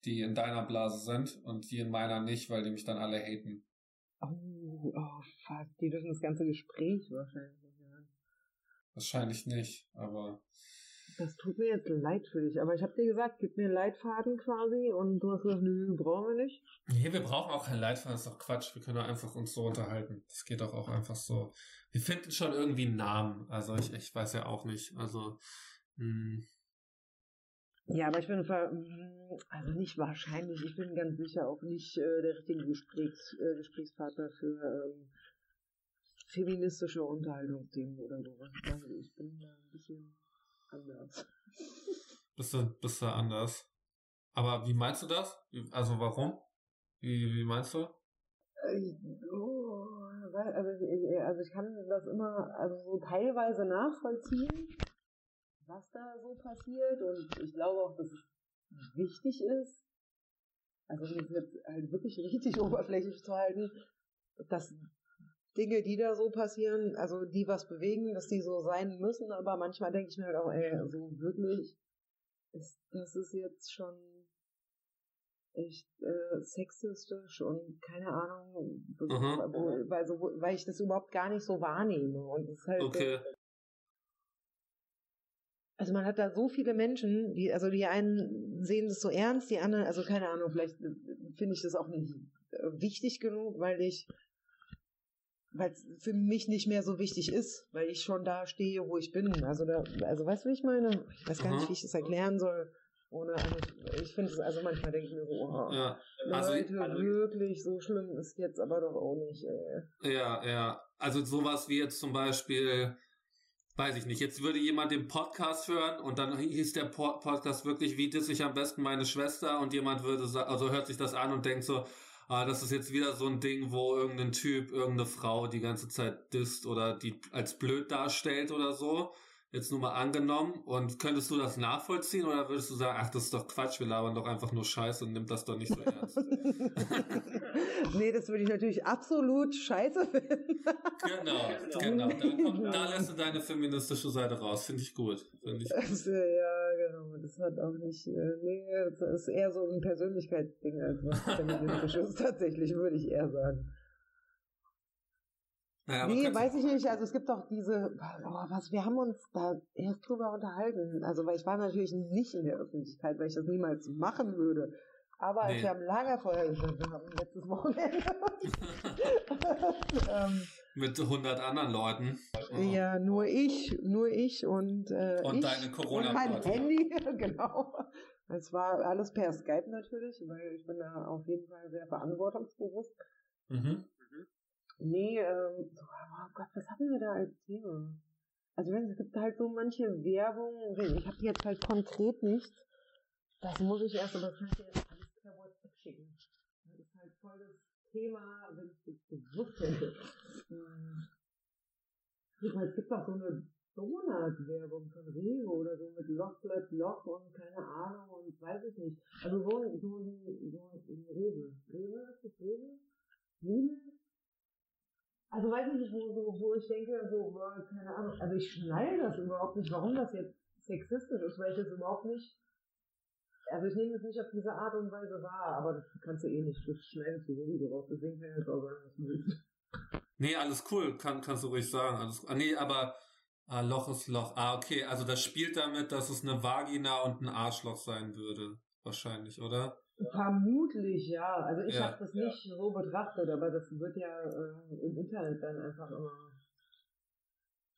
die in deiner Blase sind und die in meiner nicht, weil die mich dann alle haten. Oh, oh, fuck. Die dürfen das ganze Gespräch wahrscheinlich hören. Wahrscheinlich nicht, aber Das tut mir jetzt leid für dich, aber ich habe dir gesagt, gib mir einen Leitfaden quasi und du hast gesagt, nö, brauchen wir nicht. Nee, wir brauchen auch keinen Leitfaden, das ist doch Quatsch. Wir können doch einfach uns so unterhalten. Das geht doch auch einfach so. Wir finden schon irgendwie einen Namen. Also ich, ich weiß ja auch nicht. Also, hm, Ja, aber ich bin also nicht wahrscheinlich, ich bin ganz sicher auch nicht äh, der richtige Gesprächs, äh, Gesprächspartner für ähm, feministische Unterhaltungsthemen oder sowas. Also ich bin da ein bisschen anders. Bist du, bist du anders? Aber wie meinst du das? Also warum? Wie, wie meinst du? Äh, oh, also, ich, also ich kann das immer also so teilweise nachvollziehen, was da so passiert und ich glaube auch, dass es wichtig ist, also um es jetzt halt wirklich richtig oberflächlich zu halten, dass Dinge, die da so passieren, also die was bewegen, dass die so sein müssen, aber manchmal denke ich mir halt auch, ey, so wirklich, ist, das ist jetzt schon echt äh, sexistisch und keine Ahnung, mhm. wo, weil, so, weil ich das überhaupt gar nicht so wahrnehme. Und es ist halt okay. also man hat da so viele Menschen, die, also die einen sehen das so ernst, die anderen, also keine Ahnung, vielleicht äh, finde ich das auch nicht äh, wichtig genug, weil ich weil es für mich nicht mehr so wichtig ist, weil ich schon da stehe, wo ich bin. Also da, also weißt du, wie ich meine? Ich weiß gar Aha. nicht, wie ich das erklären soll. Ohne, also ich finde es, also manchmal denke ich mir so, oh, ja. also, Leute, also, wirklich, so schlimm ist jetzt aber doch auch nicht, ey. Ja, ja. Also sowas wie jetzt zum Beispiel, weiß ich nicht, jetzt würde jemand den Podcast hören und dann hieß der Podcast wirklich, wie disse ich am besten meine Schwester und jemand würde, also hört sich das an und denkt so, ah, das ist jetzt wieder so ein Ding, wo irgendein Typ irgendeine Frau die ganze Zeit disst oder die als blöd darstellt oder so. Jetzt nur mal angenommen. Und könntest du das nachvollziehen oder würdest du sagen, ach, das ist doch Quatsch, wir labern doch einfach nur Scheiße und nimm das doch nicht so ernst? nee, das würde ich natürlich absolut scheiße finden. genau, genau. Da, kommt, da lässt du deine feministische Seite raus. Finde ich gut. Find ich gut. Ja, genau. Das hat auch nicht, äh, nee, das ist eher so ein Persönlichkeitsding als was feministisch ist. Tatsächlich, würde ich eher sagen. Naja, nee, weiß ich nicht. Also es gibt doch diese, oh, was, wir haben uns da erst drüber unterhalten. Also weil ich war natürlich nicht in der Öffentlichkeit, weil ich das niemals machen würde. Aber nee. als wir am Lagerfeuer gestanden haben, letztes Wochenende. ähm, Mit 100 anderen Leuten. Oh. Ja, nur ich, nur ich und äh, Und ich deine corona Und mein Handy, genau. Es war alles per Skype natürlich, weil ich bin da auf jeden Fall sehr verantwortungsbewusst. Mhm. Nee, ähm, oh Gott, was hatten wir da als Thema? Also wenn es gibt halt so manche Werbung, ich habe jetzt halt konkret nichts, das muss ich erst, aber das kannst du jetzt alles per WhatsApp schicken. Das ist halt voll das Thema, wenn ich das gewusst hätte. Ähm, es gibt auch so eine Donut-Werbung von Rewe oder so mit Loch bleibt Loch und keine Ahnung und weiß ich nicht. Also so, so, so, so Rewe. Rewe, ist das Rewe? Lidl? Also weiß ich nicht, wo, wo, wo ich denke, so, boah, keine Ahnung, also ich schneide das überhaupt nicht, warum das jetzt sexistisch ist, weil ich das überhaupt nicht, also ich nehme es nicht auf diese Art und Weise wahr, aber das kannst du eh nicht, das schneidest du sowieso raus, deswegen kann ich jetzt auch sagen, was du willst. Nee, alles cool, kann, kannst du ruhig sagen. Alles, ah, nee, aber ah, Loch ist Loch. Ah, okay, also das spielt damit, dass es eine Vagina und ein Arschloch sein würde. Wahrscheinlich, oder? Vermutlich, ja. Also ich ja, habe das ja. nicht so betrachtet, aber das wird ja äh, im Internet dann einfach immer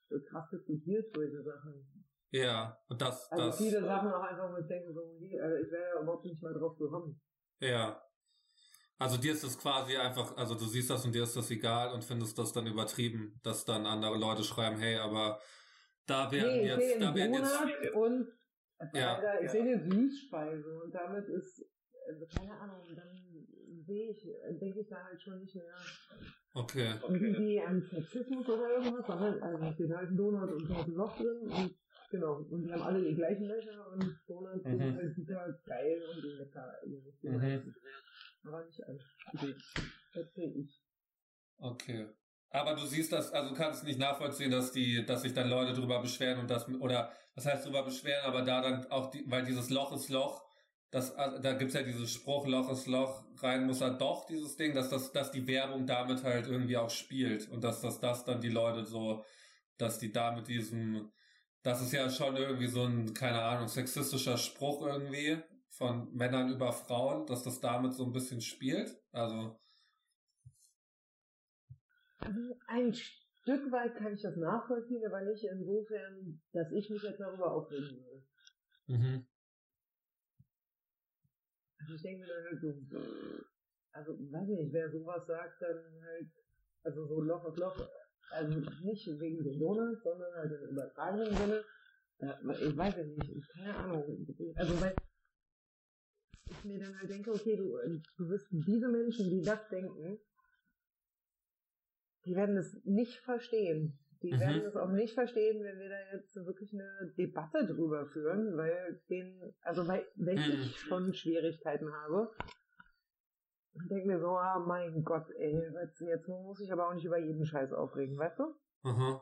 so krass diskutiert, solche Sachen. Ja, und das, also das. viele Sachen auch einfach, wo ich denke, so, also ich wäre ja überhaupt nicht mal drauf gekommen. Ja. Also dir ist das quasi einfach, also du siehst das und dir ist das egal und findest das dann übertrieben, dass dann andere Leute schreiben, hey, aber da werden nee, jetzt, da werden jetzt. Und ja. ich sehe eine Süßspeise und damit ist keine Ahnung, dann sehe ich, denke ich da halt schon nicht mehr okay. irgendwie an Sexismus oder irgendwas, sondern also es steht halt ein Donut und da ist ein Loch drin und genau, und die haben alle die gleichen Löcher und Donuts mhm. sind halt super geil und lecker. Mhm. Aber nicht alles. Das sehe ich. Okay. Aber du siehst das, also du kannst nicht nachvollziehen, dass die, dass sich dann Leute drüber beschweren und das, oder was heißt drüber beschweren, aber da dann auch die, weil dieses Loch ist Loch, das, also, da gibt's ja dieses Spruch, Loch ist Loch, rein muss er doch, dieses Ding, dass das, dass die Werbung damit halt irgendwie auch spielt und dass das, das dann die Leute so, dass die da mit diesem, das ist ja schon irgendwie so ein, keine Ahnung, sexistischer Spruch irgendwie von Männern über Frauen, dass das damit so ein bisschen spielt, also. Ein Stück weit kann ich das nachvollziehen, aber nicht insofern, dass ich mich jetzt darüber aufregen würde. Mhm. Ich denke mir dann halt so, also weiß ich nicht, wer sowas sagt, dann halt, also so Loch auf Loch, also nicht wegen den Donuts, sondern halt im übertragenen Sinne, ja, ich weiß es nicht, keine Ahnung, also weil ich mir dann halt denke, okay, du, du wirst diese Menschen, die das denken, die werden es nicht verstehen. Die mhm. werden es auch nicht verstehen, wenn wir da jetzt wirklich eine Debatte drüber führen, weil den, also weil, wenn mhm. ich schon Schwierigkeiten habe, und denke mir so, ah mein Gott, ey, jetzt muss ich aber auch nicht über jeden Scheiß aufregen, weißt du? Mhm.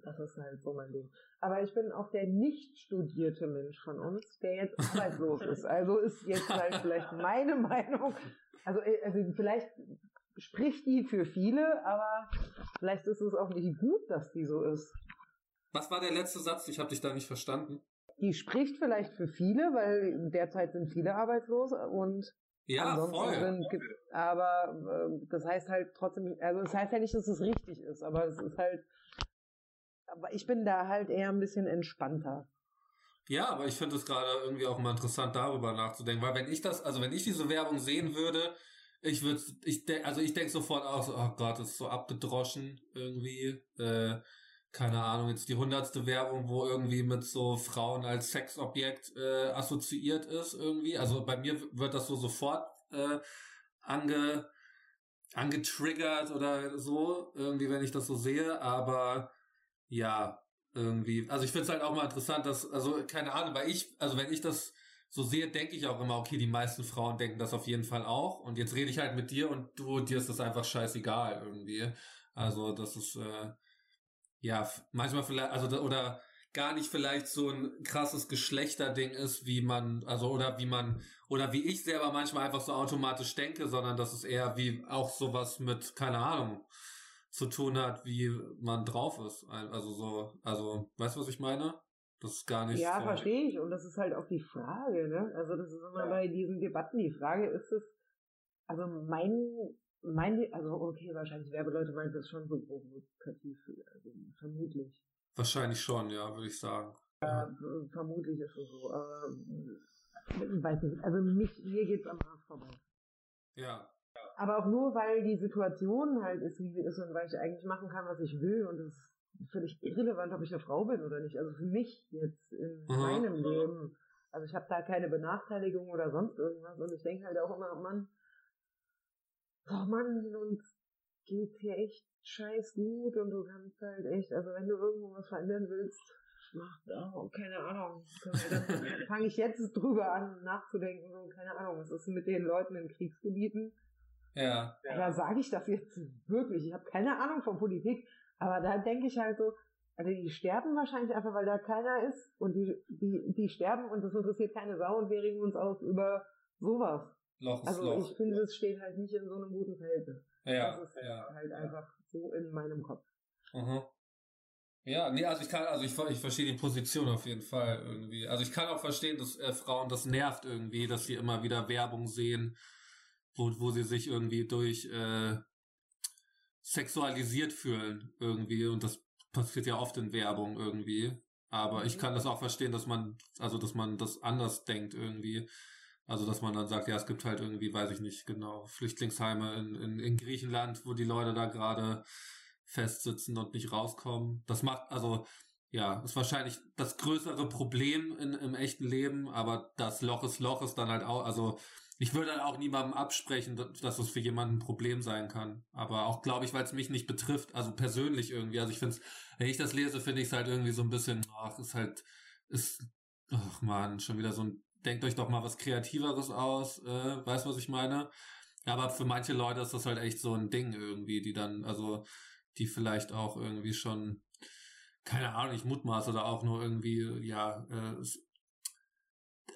Das ist halt so mein Ding. Aber ich bin auch der nicht studierte Mensch von uns, der jetzt arbeitslos ist. Also ist jetzt halt vielleicht meine Meinung. Also, äh, also vielleicht spricht die für viele, aber vielleicht ist es auch nicht gut, dass die so ist. Was war der letzte Satz? Ich habe dich da nicht verstanden. Die spricht vielleicht für viele, weil derzeit sind viele arbeitslos und ja, voll. Sind, aber äh, das heißt halt trotzdem, also das heißt ja nicht, dass es richtig ist, aber es ist halt, aber ich bin da halt eher ein bisschen entspannter. Ja, aber ich finde es gerade irgendwie auch mal interessant, darüber nachzudenken, weil wenn ich das, also wenn ich diese Werbung sehen würde, ich würde, ich denk, also ich denke sofort aus, oh Gott, das ist so abgedroschen irgendwie. Äh, keine Ahnung, jetzt die hundertste Werbung, wo irgendwie mit so Frauen als Sexobjekt äh, assoziiert ist irgendwie. Also bei mir wird das so sofort äh, ange, angetriggert oder so, irgendwie, wenn ich das so sehe. Aber ja, irgendwie. Also ich finde es halt auch mal interessant, dass, also keine Ahnung, weil ich, also wenn ich das so sehe, denke ich auch immer, okay, die meisten Frauen denken das auf jeden Fall auch. Und jetzt rede ich halt mit dir und du, dir ist das einfach scheißegal irgendwie. Also das ist äh, ja manchmal vielleicht, also oder gar nicht vielleicht so ein krasses Geschlechterding ist, wie man, also oder wie man, oder wie ich selber manchmal einfach so automatisch denke, sondern dass es eher wie auch sowas mit, keine Ahnung, zu tun hat, wie man drauf ist. Also so, also, weißt du, was ich meine? Das ist gar nicht. Ja, so. verstehe ich. Und das ist halt auch die Frage, ne? Also das ist immer ja. bei diesen Debatten die Frage, ist es, also mein, mein, also okay, wahrscheinlich Werbeleute meinen das schon so provokativ, also vermutlich. Wahrscheinlich schon, ja, würde ich sagen. Ja, vermutlich ist es so, aber ich weiß nicht. Also mich, mir geht's am Arsch vorbei. Ja. Aber auch nur, weil die Situation halt ist, wie sie ist und weil ich eigentlich machen kann, was ich will und es völlig irrelevant, ob ich eine Frau bin oder nicht. Also für mich jetzt in mhm. meinem Leben. Also ich habe da keine Benachteiligung oder sonst irgendwas. Und ich denke halt auch immer, Mann, oh Mann, uns geht hier echt scheiß gut und du kannst halt echt, also wenn du irgendwo was verändern willst, mach da, oh, keine Ahnung. Dann fange ich jetzt drüber an nachzudenken, so, keine Ahnung, was ist mit den Leuten in Kriegsgebieten? Ja. Da sage ich das jetzt wirklich. Ich habe keine Ahnung von Politik, aber da denke ich halt so, also die sterben wahrscheinlich einfach, weil da keiner ist und die, die, die sterben und das interessiert keine Sau und wir regen uns auf über sowas. Loch also Loch. ich finde, es steht halt nicht in so einem guten Verhältnis. Ja, das ist ja, halt ja. einfach so in meinem Kopf. Mhm. Ja, nee, also ich kann, also ich, ich verstehe die Position auf jeden Fall irgendwie. Also ich kann auch verstehen, dass äh, Frauen das nervt irgendwie, dass sie immer wieder Werbung sehen, wo, wo sie sich irgendwie durch äh, sexualisiert fühlen irgendwie und das passiert ja oft in Werbung irgendwie. Aber ich mhm. kann das auch verstehen, dass man, also dass man das anders denkt irgendwie. Also dass man dann sagt, ja, es gibt halt irgendwie, weiß ich nicht genau, Flüchtlingsheime in, in, in Griechenland, wo die Leute da gerade festsitzen und nicht rauskommen. Das macht, also ja, ist wahrscheinlich das größere Problem in, im echten Leben, aber das Loch ist Loch ist dann halt auch, also ich würde dann auch niemandem absprechen, dass es für jemanden ein Problem sein kann. Aber auch, glaube ich, weil es mich nicht betrifft, also persönlich irgendwie. Also ich finde es, wenn ich das lese, finde ich es halt irgendwie so ein bisschen, ach, ist halt, ist, ach man, schon wieder so ein, denkt euch doch mal was Kreativeres aus, äh, weißt was ich meine? Aber für manche Leute ist das halt echt so ein Ding irgendwie, die dann, also, die vielleicht auch irgendwie schon, keine Ahnung, ich mutmaße oder auch nur irgendwie, ja, äh,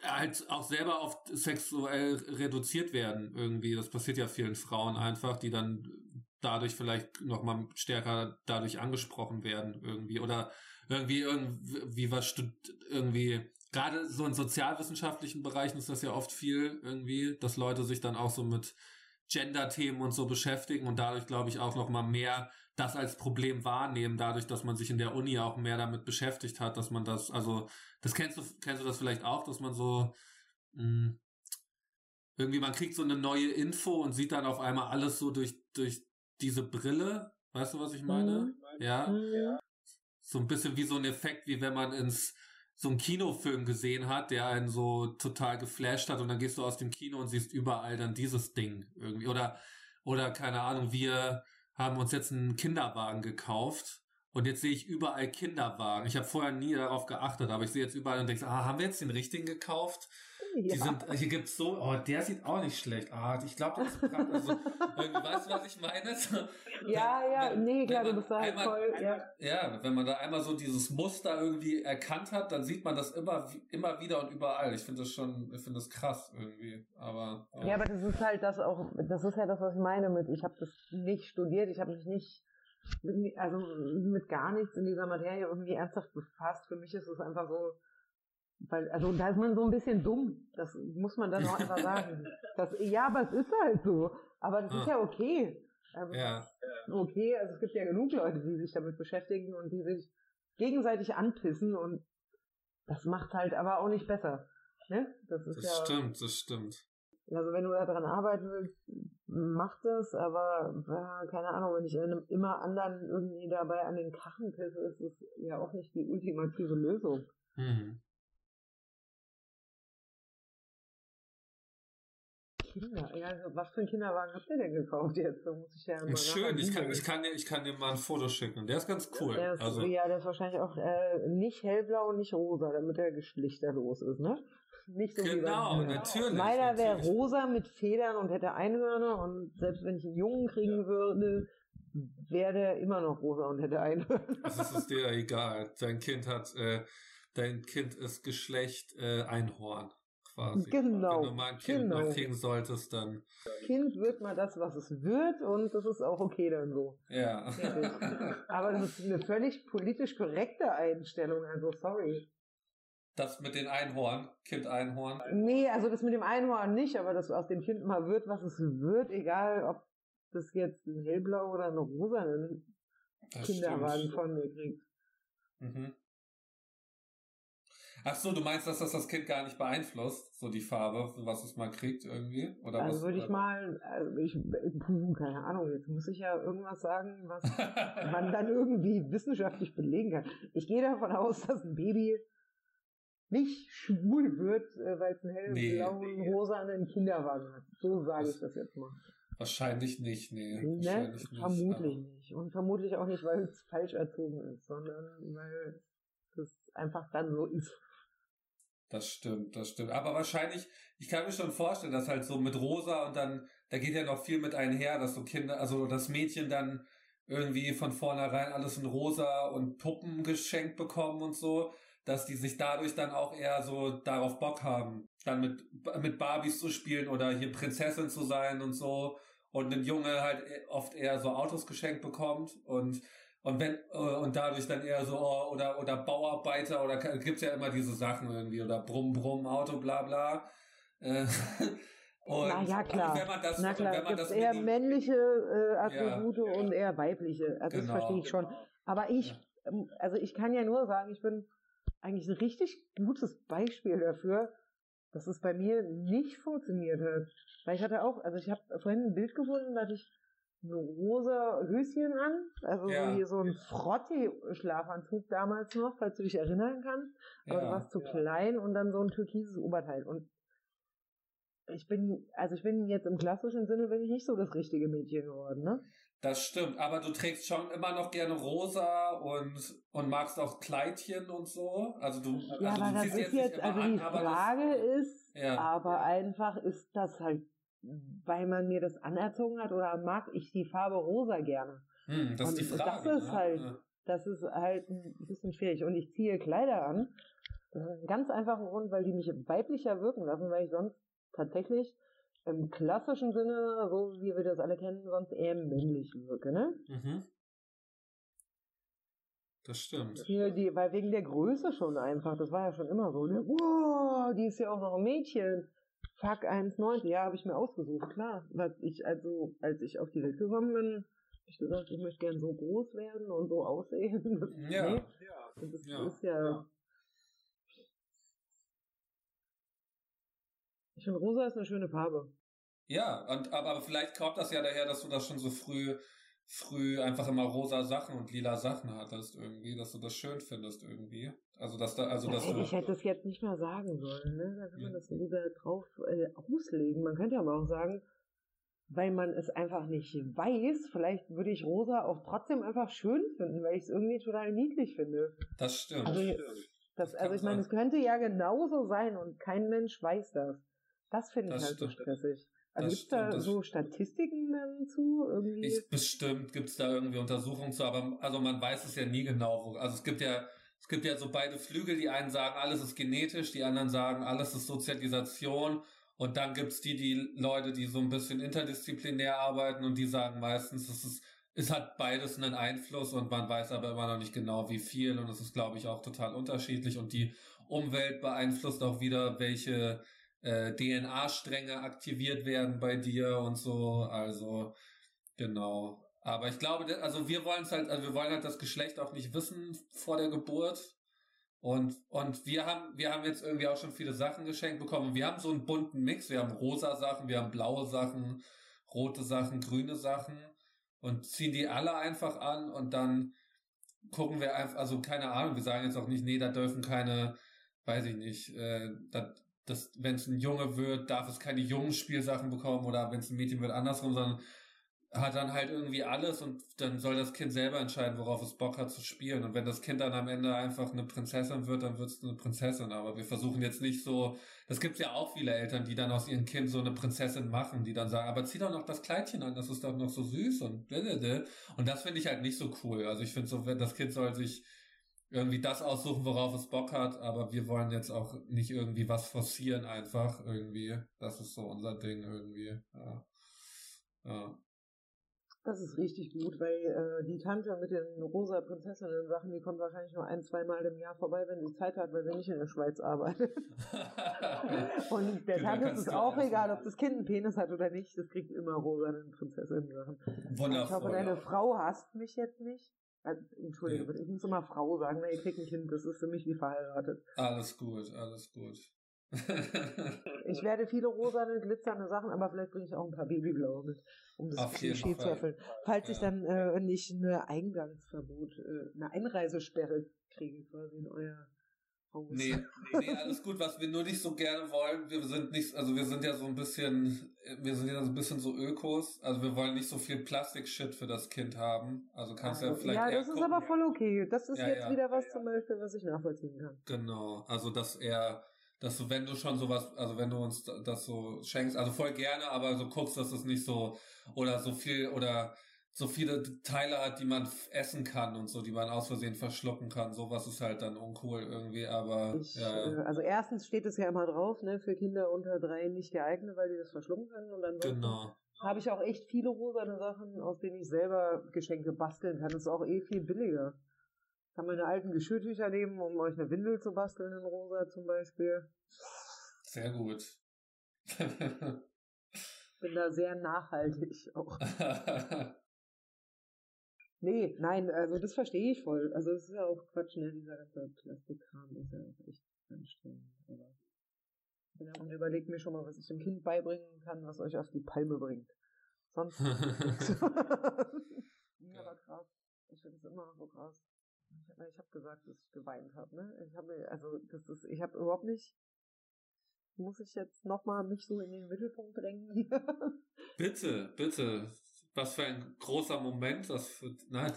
halt auch selber oft sexuell reduziert werden irgendwie. Das passiert ja vielen Frauen einfach, die dann dadurch vielleicht nochmal stärker dadurch angesprochen werden irgendwie oder irgendwie irgendwie was irgendwie gerade so in sozialwissenschaftlichen Bereichen ist das ja oft viel irgendwie, dass Leute sich dann auch so mit Gender-Themen und so beschäftigen und dadurch glaube ich auch nochmal mehr das als Problem wahrnehmen, dadurch, dass man sich in der Uni auch mehr damit beschäftigt hat, dass man das, also das kennst du, kennst du das vielleicht auch, dass man so, mh, hm, irgendwie man kriegt so eine neue Info und sieht dann auf einmal alles so durch, durch diese Brille. Weißt du, was ich meine? Mhm. Ja. Mhm. So ein bisschen wie so ein Effekt, wie wenn man ins so einen Kinofilm gesehen hat, der einen so total geflasht hat und dann gehst du aus dem Kino und siehst überall dann dieses Ding irgendwie. Oder, oder keine Ahnung, wir haben uns jetzt einen Kinderwagen gekauft und jetzt sehe ich überall Kinderwagen. Ich habe vorher nie darauf geachtet, aber ich sehe jetzt überall und denke, ah, haben wir jetzt den richtigen gekauft? Die Ja. sind, hier gibt's so, oh, der sieht auch nicht schlecht. Ah, ich glaube, das ist gerade, also, weißt du, was ich meine? So, ja, ja, wenn- nee, wenn klar, du bist da halt voll, ja. Ja, wenn man da einmal so dieses Muster irgendwie erkannt hat, dann sieht man das immer, immer wieder und überall. Ich finde das schon, ich finde das krass irgendwie. Aber Ja, aber das ist halt das auch, das ist ja das, was ich meine mit, ich habe das nicht studiert, ich habe mich nicht, also mit gar nichts in dieser Materie irgendwie ernsthaft befasst. Für mich ist es einfach so, weil, also da ist man so ein bisschen dumm, das muss man dann auch einfach sagen. Das, ja, aber es ist halt so. Aber das ist Ah. ja okay. Also, ja, okay, also es gibt ja genug Leute, die sich damit beschäftigen und die sich gegenseitig anpissen und das macht halt aber auch nicht besser. Ne? Das ist das ja. stimmt, das stimmt. Also wenn du daran arbeiten willst, mach das, aber ja, keine Ahnung, wenn ich einem immer anderen irgendwie dabei an den Kachen pisse, ist das ja auch nicht die ultimative Lösung. Hm. Kinder, ja, was für einen Kinderwagen habt ihr denn gekauft jetzt? Da muss ich ja mal schön, ich kann, ich, kann dir, ich kann dir mal ein Foto schicken. Der ist ganz cool. Der ist, also, Ja, der ist wahrscheinlich auch äh, nicht hellblau und nicht rosa, damit er geschlichterlos ist, ne? Nicht so wie genau, beim- natürlich. Meiner wäre rosa mit Federn und hätte Einhörner und selbst wenn ich einen Jungen kriegen würde, wäre der immer noch rosa und hätte Einhörner. Das ist dir egal. Dein Kind hat, äh, dein Kind ist Geschlecht äh, Einhorn. Quasi. Genau, Wenn du mal ein Kind genau. mal kriegen solltest, dann, Kind wird mal das, was es wird und das ist auch okay dann so. ja. Fertig. Aber das ist eine völlig politisch korrekte Einstellung, also sorry. Das mit den Einhorn, Kind Einhorn. Nee, also das mit dem Einhorn nicht, aber dass aus dem Kind mal wird, was es wird, egal ob das jetzt ein hellblau oder ein rosa Kinderwagen von mir kriegt. Mhm. Ach so, du meinst, dass das das Kind gar nicht beeinflusst, so die Farbe, was es mal kriegt irgendwie? Oder Also was, würde ich mal, also ich, keine Ahnung, jetzt muss ich ja irgendwas sagen, was man dann irgendwie wissenschaftlich belegen kann. Ich gehe davon aus, dass ein Baby nicht schwul wird, äh, weil es einen Nee. hellblauen, rosanen Kinderwagen hat. So sage ich das jetzt mal. Wahrscheinlich nicht, nee. Ne? Wahrscheinlich nicht. Vermutlich nicht. Und vermutlich auch nicht, weil es falsch erzogen ist, sondern weil es einfach dann so ist. Das stimmt, das stimmt. Aber wahrscheinlich, ich kann mir schon vorstellen, dass halt so mit Rosa und dann, da geht ja noch viel mit einher, dass so Kinder, also das Mädchen dann irgendwie von vornherein alles in Rosa und Puppen geschenkt bekommen und so, dass die sich dadurch dann auch eher so darauf Bock haben, dann mit, mit Barbies zu spielen oder hier Prinzessin zu sein und so. Und ein Junge halt oft eher so Autos geschenkt bekommt und und wenn äh, und dadurch dann eher so oh, oder oder Bauarbeiter oder gibt's ja immer diese Sachen irgendwie oder Brumm Brumm Auto bla bla. Äh, und, Na ja, klar. wenn man das Na klar, wenn man gibt das eher männliche äh, Attribute und eher weibliche. Also Genau. das verstehe ich schon. Aber ich, Ja. ähm, also ich kann ja nur sagen, ich bin eigentlich ein richtig gutes Beispiel dafür, dass es bei mir nicht funktioniert hat. Weil ich hatte auch, also ich habe vorhin ein Bild gefunden, da hatte ich ein rosa Höschen an, also Ja. so, wie so ein Frotti-Schlafanzug damals noch, falls du dich erinnern kannst. Aber du ja. warst zu klein und dann so ein türkises Oberteil. Und ich bin, also ich bin jetzt im klassischen Sinne, bin ich nicht so das richtige Mädchen geworden, ne? Das stimmt, aber du trägst schon immer noch gerne rosa und und magst auch Kleidchen und so. Also du Ja, also aber du das ziehst ist jetzt, immer also an, die Frage ist, das, ja. aber einfach ist das halt, weil man mir das anerzogen hat oder mag ich die Farbe rosa gerne. Hm, das ist die und das Frage. ist ne? halt- Ja. Das ist halt ein bisschen schwierig. Und ich ziehe Kleider an. Einen ganz einfachen Grund, weil die mich weiblicher wirken lassen, weil ich sonst tatsächlich im klassischen Sinne, so wie wir das alle kennen, sonst eher männlich wirke, ne? Mhm. Das stimmt. Hier, die, weil wegen der Größe schon einfach, das war ja schon immer so, ne? Wow, die ist ja auch noch ein Mädchen. Fuck 1,90. Ja, habe ich mir ausgesucht, klar. Was ich, also, als ich auf die Welt gekommen bin, hab ich gesagt, ich möchte gern so groß werden und so aussehen. Das, Ja. nee, Ja. und das Ja. ist ja. Ich finde, rosa ist eine schöne Farbe. Ja, und, aber, aber vielleicht kommt das ja daher, dass du das schon so früh, früh einfach immer rosa Sachen und lila Sachen hattest irgendwie, dass du das schön findest irgendwie. Also dass da, also dass ja, du. Ich hätte das jetzt nicht mal sagen sollen, ne? Da kann man ja. das wieder drauf äh, auslegen. Man könnte aber auch sagen, weil man es einfach nicht weiß, vielleicht würde ich rosa auch trotzdem einfach schön finden, weil ich es irgendwie total niedlich finde. Das stimmt. Also, das, also ich meine, es könnte ja genauso sein und kein Mensch weiß das. Das finde ich das halt stimmt. so stressig. Also gibt es da so Statistiken dazu? Irgendwie? Ich, bestimmt gibt es da irgendwie Untersuchungen zu, aber also man weiß es ja nie genau. Also es gibt ja es gibt ja so beide Flügel, die einen sagen, alles ist genetisch, die anderen sagen, alles ist Sozialisation. Und dann gibt's die, die Leute, die so ein bisschen interdisziplinär arbeiten und die sagen meistens, es ist, es hat beides einen Einfluss und man weiß aber immer noch nicht genau wie viel und es ist, glaube ich, auch total unterschiedlich und die Umwelt beeinflusst auch wieder, welche äh, DNA-Stränge aktiviert werden bei dir und so. Also, genau. Aber ich glaube, also wir wollen halt, also wir wollen halt das Geschlecht auch nicht wissen vor der Geburt. Und, und wir haben, wir haben jetzt irgendwie auch schon viele Sachen geschenkt bekommen. Wir haben so einen bunten Mix. Wir haben rosa Sachen, wir haben blaue Sachen, rote Sachen, grüne Sachen und ziehen die alle einfach an und dann gucken wir einfach, also keine Ahnung, wir sagen jetzt auch nicht, nee, da dürfen keine, weiß ich nicht, äh, da, das, wenn es ein Junge wird, darf es keine jungen Spielsachen bekommen oder wenn es ein Mädchen wird, andersrum, sondern hat dann halt irgendwie alles und dann soll das Kind selber entscheiden, worauf es Bock hat zu spielen. Und wenn das Kind dann am Ende einfach eine Prinzessin wird, dann wird es eine Prinzessin. Aber wir versuchen jetzt nicht so, das gibt ja auch viele Eltern, die dann aus ihrem Kind so eine Prinzessin machen, die dann sagen, aber zieh doch noch das Kleidchen an, das ist doch noch so süß und und das finde ich halt nicht so cool. Also ich finde so, wenn das Kind soll sich irgendwie das aussuchen, worauf es Bock hat, aber wir wollen jetzt auch nicht irgendwie was forcieren einfach irgendwie. Das ist so unser Ding irgendwie. Ja. Ja. Das ist richtig gut, weil äh, die Tante mit den rosa Prinzessinnen-Sachen, die kommt wahrscheinlich nur ein, zwei Mal im Jahr vorbei, wenn sie Zeit hat, weil sie nicht in der Schweiz arbeitet. und der genau, Tante ist es auch egal, ob das Kind einen Penis hat oder nicht, das kriegt immer rosa Prinzessinnen-Sachen. Wundervoll. Ich hoffe, deine Frau hasst mich jetzt nicht. Also, Entschuldige, ja. ich muss immer Frau sagen, weil ihr kriegt ein Kind, das ist für mich wie verheiratet. Alles gut, alles gut. ich werde viele rosane, glitzernde Sachen, aber vielleicht bringe ich auch ein paar Babyblaue mit, um das Klischee zu erfüllen. Falls ja. ich dann äh, nicht eine Eingangsverbot, äh, eine Einreisesperre kriege quasi in euer Haus. Nee, nee, alles gut. Was wir nur nicht so gerne wollen, wir sind nicht, also wir sind ja so ein bisschen, wir sind ja so ein bisschen so Ökos, also wir wollen nicht so viel Plastik-Shit für das Kind haben. Also kannst du ja vielleicht. Ja, das ist gucken. aber voll okay. Das ist ja, jetzt ja. wieder was zum Beispiel, was ich nachvollziehen kann. Genau, also dass er dass du, wenn du schon sowas, also wenn du uns das so schenkst, also voll gerne, aber so guckst, dass es nicht so, oder so viel, oder so viele Teile hat, die man essen kann und so, die man aus Versehen verschlucken kann. Sowas ist halt dann uncool irgendwie, aber. Ich, ja. Äh, also erstens steht es ja immer drauf, ne, für Kinder unter drei nicht geeignet, weil die das verschlucken können und dann genau. habe ich auch echt viele rosane Sachen, aus denen ich selber Geschenke basteln kann. Das ist auch eh viel billiger kann meine alten Geschirrtücher nehmen, um euch eine Windel zu basteln in rosa zum Beispiel. Sehr gut. Bin da sehr nachhaltig auch. nee, nein, also das verstehe ich voll. Also es ist ja auch Quatsch, ne? Dieser ganze Plastikkram ist ja auch echt anstrengend. Aber ja, und überlegt mir schon mal, was ich dem Kind beibringen kann, was euch auf die Palme bringt. Sonst nichts. ja, aber krass. Ich finde es immer so krass. Ich habe gesagt, dass ich geweint habe. Ne? Ich habe also das ist, ich habe überhaupt nicht. Muss ich jetzt nochmal mich so in den Mittelpunkt drängen? Bitte, bitte. Was für ein großer Moment, das für, nein.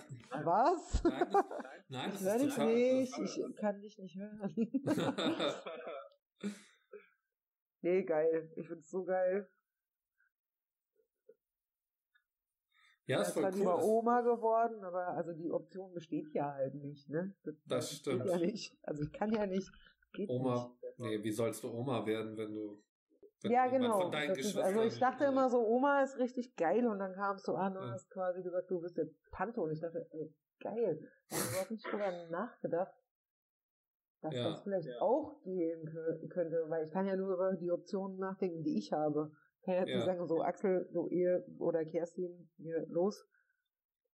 Was? Nein, nein, ich höre dich nicht, ich kann dich nicht hören. nee, geil. Ich find's so geil. Ja, ist voll cool. Oma geworden, aber also die Option besteht ja halt nicht, ne? Das, das stimmt. ja nicht. Also ich kann ja nicht. Oma, nicht. nee, wie sollst du Oma werden, wenn du wenn ja, genau. Also ich dachte immer so, Oma ist richtig geil und dann kamst du an und ja. hast quasi gesagt, du bist jetzt Tante und ich dachte, ey, geil. Ich habe nicht drüber nachgedacht, dass ja. das vielleicht auch gehen könnte, weil ich kann ja nur über die Optionen nachdenken, die ich habe. Kann ja jetzt ja. nicht sagen, so Axel, so ihr oder Kerstin, hier los.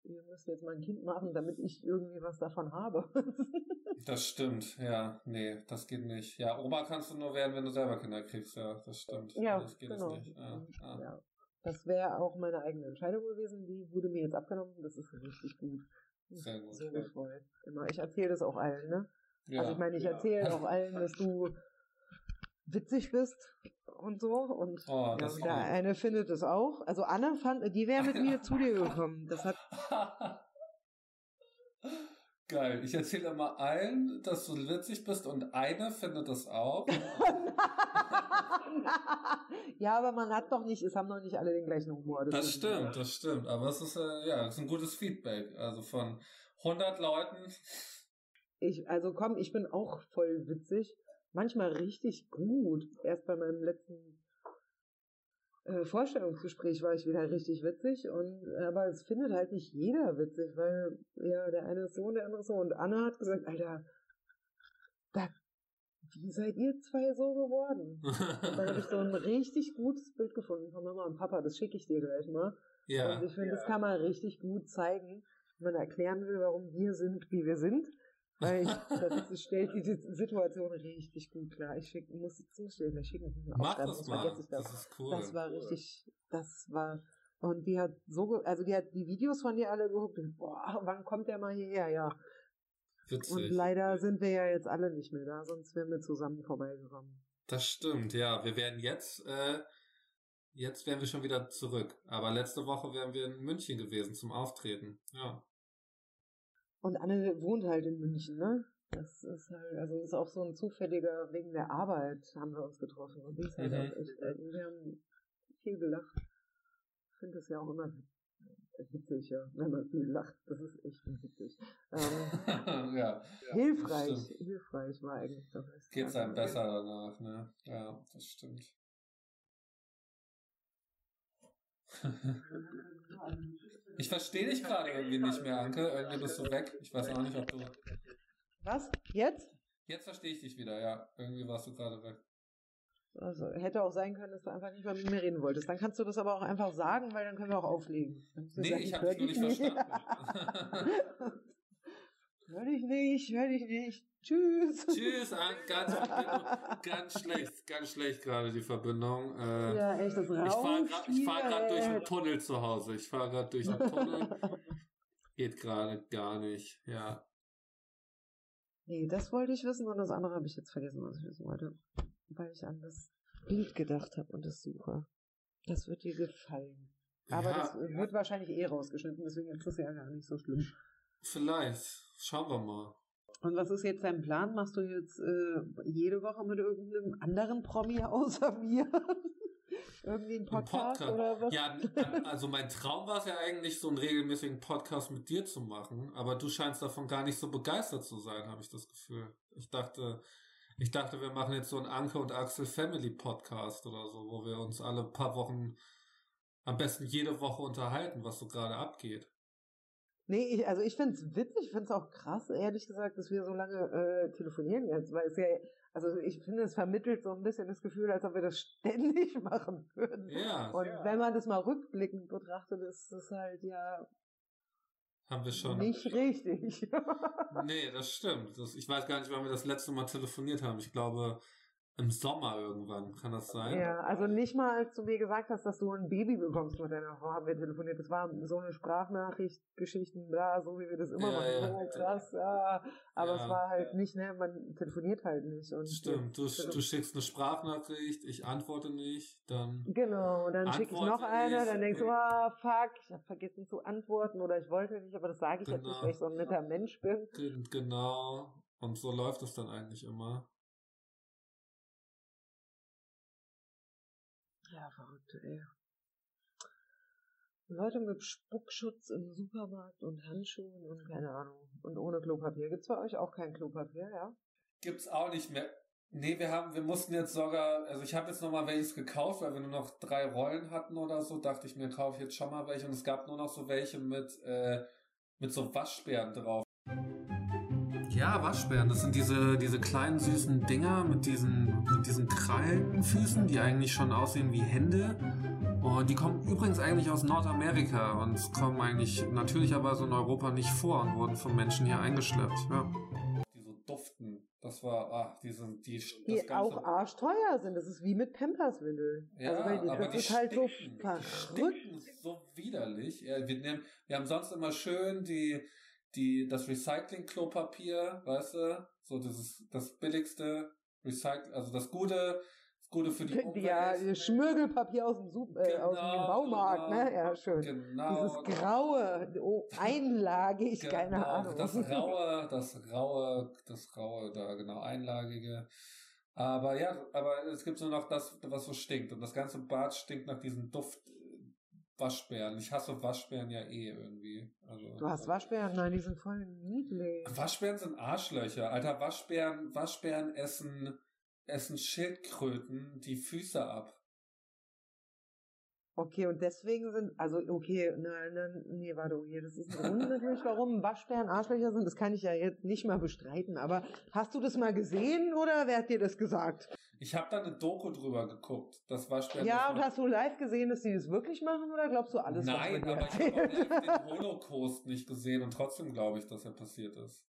ihr müsst jetzt mal ein Kind machen, damit ich irgendwie was davon habe. das stimmt, ja, nee, das geht nicht. Ja, Oma kannst du nur werden, wenn du selber Kinder kriegst, ja, das stimmt. Ja, das geht genau. nicht. Ja, ja. Ja. Das wäre auch meine eigene Entscheidung gewesen, die wurde mir jetzt abgenommen, das ist richtig gut. Sehr gut. So gefreut. Immer. Ich erzähle das auch allen, ne? Ja. Also ich meine, ich Ja. erzähle auch allen, dass du witzig bist und so. Und Oh, ja, der eine findet es auch. Also Anna fand, die wäre mit mir zu dir gekommen. Das hat Geil. Ich erzähle immer allen, dass du witzig bist und eine findet das auch. ja, aber man hat doch nicht, es haben doch nicht alle den gleichen Humor. Das ist- stimmt, das stimmt. Aber es ist, äh, ja, es ist ein gutes Feedback. Also von 100 Leuten. Ich, also komm, ich bin auch voll witzig. Manchmal richtig gut. Erst bei meinem letzten äh, Vorstellungsgespräch war ich wieder richtig witzig und aber es findet halt nicht jeder witzig, weil ja der eine ist so und der andere ist so. Und Anna hat gesagt, Alter, da, wie seid ihr zwei so geworden? Und dann habe ich so ein richtig gutes Bild gefunden von Mama und Papa, das schicke ich dir gleich mal. ja. Und ich finde, das Ja. kann man richtig gut zeigen, wenn man erklären will, warum wir sind, wie wir sind. Weil ich, das stellt die Situation richtig gut klar. Ich schick, muss zustellen, ich schicke einen Mach das mal. das. Das ist cool. Das war richtig, das war, und die hat so, also die hat die Videos von dir alle geguckt, und, boah, wann kommt der mal hierher, ja. Und Witzig. leider sind wir ja jetzt alle nicht mehr da, sonst wären wir zusammen vorbeigekommen. Das stimmt, ja. Wir wären jetzt, äh, jetzt wären wir schon wieder zurück. Aber letzte Woche wären wir in München gewesen zum Auftreten. Ja. Und Anne wohnt halt in München, ne? Das ist halt, also ist auch so ein zufälliger, wegen der Arbeit haben wir uns getroffen. Und die ist halt Mhm. auch echt, also wir haben viel gelacht. Ich finde das ja auch immer witzig, ja, wenn man viel lacht. Das ist echt witzig. Ähm, ja. hilfreich, hilfreich war eigentlich das. Geht's einem besser danach, ne? Ja, das stimmt. Ich verstehe dich gerade irgendwie nicht mehr, Anke. Irgendwie bist du weg. Ich weiß auch nicht, ob du. Was? Jetzt? Jetzt verstehe ich dich wieder, ja. Irgendwie warst du gerade weg. Also, hätte auch sein können, dass du einfach nicht mehr mit mir reden wolltest. Dann kannst du das aber auch einfach sagen, weil dann können wir auch auflegen. Nee, sagen, ich hör hab's nur dich nicht verstanden. hör dich nicht, hör dich nicht. Tschüss. Tschüss. Ganz, ganz schlecht, ganz schlecht gerade die Verbindung. Äh, Ja, echt, das Ich fahre gerade fahr durch einen Tunnel zu Hause. Ich fahre gerade durch einen Tunnel. Geht gerade gar nicht. Ja. Nee, das wollte ich wissen und das andere habe ich jetzt vergessen, was ich wissen wollte. Weil ich an das Bild gedacht habe und das suche. Das wird dir gefallen. Aber ja, das wird wahrscheinlich eh rausgeschnitten, deswegen ist das ja gar nicht so schlimm. vielleicht. Schauen wir mal. Und was ist jetzt dein Plan? Machst du jetzt äh, jede Woche mit irgendeinem anderen Promi außer mir? Irgendwie einen Ein Podcast, oder was? Ja, also mein Traum war es ja eigentlich, so einen regelmäßigen Podcast mit dir zu machen, aber du scheinst davon gar nicht so begeistert zu sein, habe ich das Gefühl. Ich dachte, ich dachte, wir machen jetzt so einen Anke und Axel Family Podcast oder so, wo wir uns alle paar Wochen, am besten jede Woche unterhalten, was so gerade abgeht. Nee, ich, also ich find's witzig, ich find's auch krass, ehrlich gesagt, dass wir so lange äh, telefonieren jetzt, weil es ja, also ich finde, es vermittelt so ein bisschen das Gefühl, als ob wir das ständig machen würden. Ja, Und Ja. wenn man das mal rückblickend betrachtet, ist das halt ja haben wir schon. nicht richtig. Nee, das stimmt. Das, ich weiß gar nicht, wann wir das letzte Mal telefoniert haben. Ich glaube, im Sommer irgendwann. Kann das sein? ja, also nicht mal, als du mir gesagt hast, dass du ein Baby bekommst mit deiner Frau, haben wir telefoniert. Das war so eine Sprachnachricht, Geschichten, bla, so wie wir das immer Ja, machen. ja. Krass, ja. Aber Ja. es war halt nicht, ne, man telefoniert halt nicht. Und Stimmt. Du, du schickst eine Sprachnachricht, ich antworte nicht, dann. Genau, dann schicke ich noch eine, ich, dann denkst du, ah, fuck, ich habe vergessen zu antworten oder ich wollte nicht, aber das sage ich jetzt nicht, Genau. weil ich so ein netter Mensch bin. Ge- Genau. Und so läuft es dann eigentlich immer. Ja, verrückt, ey. Leute mit Spuckschutz im Supermarkt und Handschuhen und keine Ahnung. Und ohne Klopapier. Gibt's bei euch auch kein Klopapier, ja? Gibt's auch nicht mehr. Nee, wir haben, wir mussten jetzt sogar, also ich habe jetzt nochmal welches gekauft, weil wir nur noch drei Rollen hatten oder so, dachte ich mir, kaufe ich jetzt schon mal welche und es gab nur noch so welche mit, äh, mit so Waschbären drauf. Ja, Waschbären, das sind diese, diese kleinen süßen Dinger mit diesen, mit diesen Krallenfüßen, die eigentlich schon aussehen wie Hände Und die kommen übrigens eigentlich aus Nordamerika und kommen eigentlich natürlicherweise in Europa nicht vor und wurden von Menschen hier eingeschleppt. Ja. Die so duften. Das war, ach, die sind, die, die das Ganze, auch arschteuer sind. Das ist wie mit Pamperswindel. Ja, also weil die, aber die halt so stinken. Die verrückt. stinken so widerlich. Ja, wir, nehmen, wir haben sonst immer schön die, die, das Recycling-Klopapier, weißt du? So dieses, das billigste Recycle, also das gute, das gute für die Umwelt. Ja, das Schmirgelpapier aus dem, Sup äh, aus dem Genau, Baumarkt, genau. ne? Ja, schön. Genau. Dieses graue, oh, einlagig, keine Genau, Ahnung. Das raue, das raue, das raue da, genau, einlagige. Aber ja, aber es gibt nur noch das, was so stinkt. Und das ganze Bad stinkt nach diesem Duft Waschbären. Ich hasse Waschbären ja eh irgendwie. Also, Du hast Waschbären? Nein, die sind voll niedlich. Waschbären sind Arschlöcher. Alter, Waschbären, Waschbären essen, essen Schildkröten die Füße ab. Okay, und deswegen sind, also okay, nein, nein, nee, warte, okay, das ist ein Grund natürlich, warum Waschbären Arschlöcher sind, das kann ich ja jetzt nicht mal bestreiten, aber hast du das mal gesehen oder wer hat dir das gesagt? Ich habe da eine Doku drüber geguckt, dass Waschbären. Ja, das und hast du live gesehen, dass die das wirklich machen oder glaubst du alles, Nein, aber ich habe erzählt? auch live den Holocaust nicht gesehen und trotzdem glaube ich, dass er passiert ist.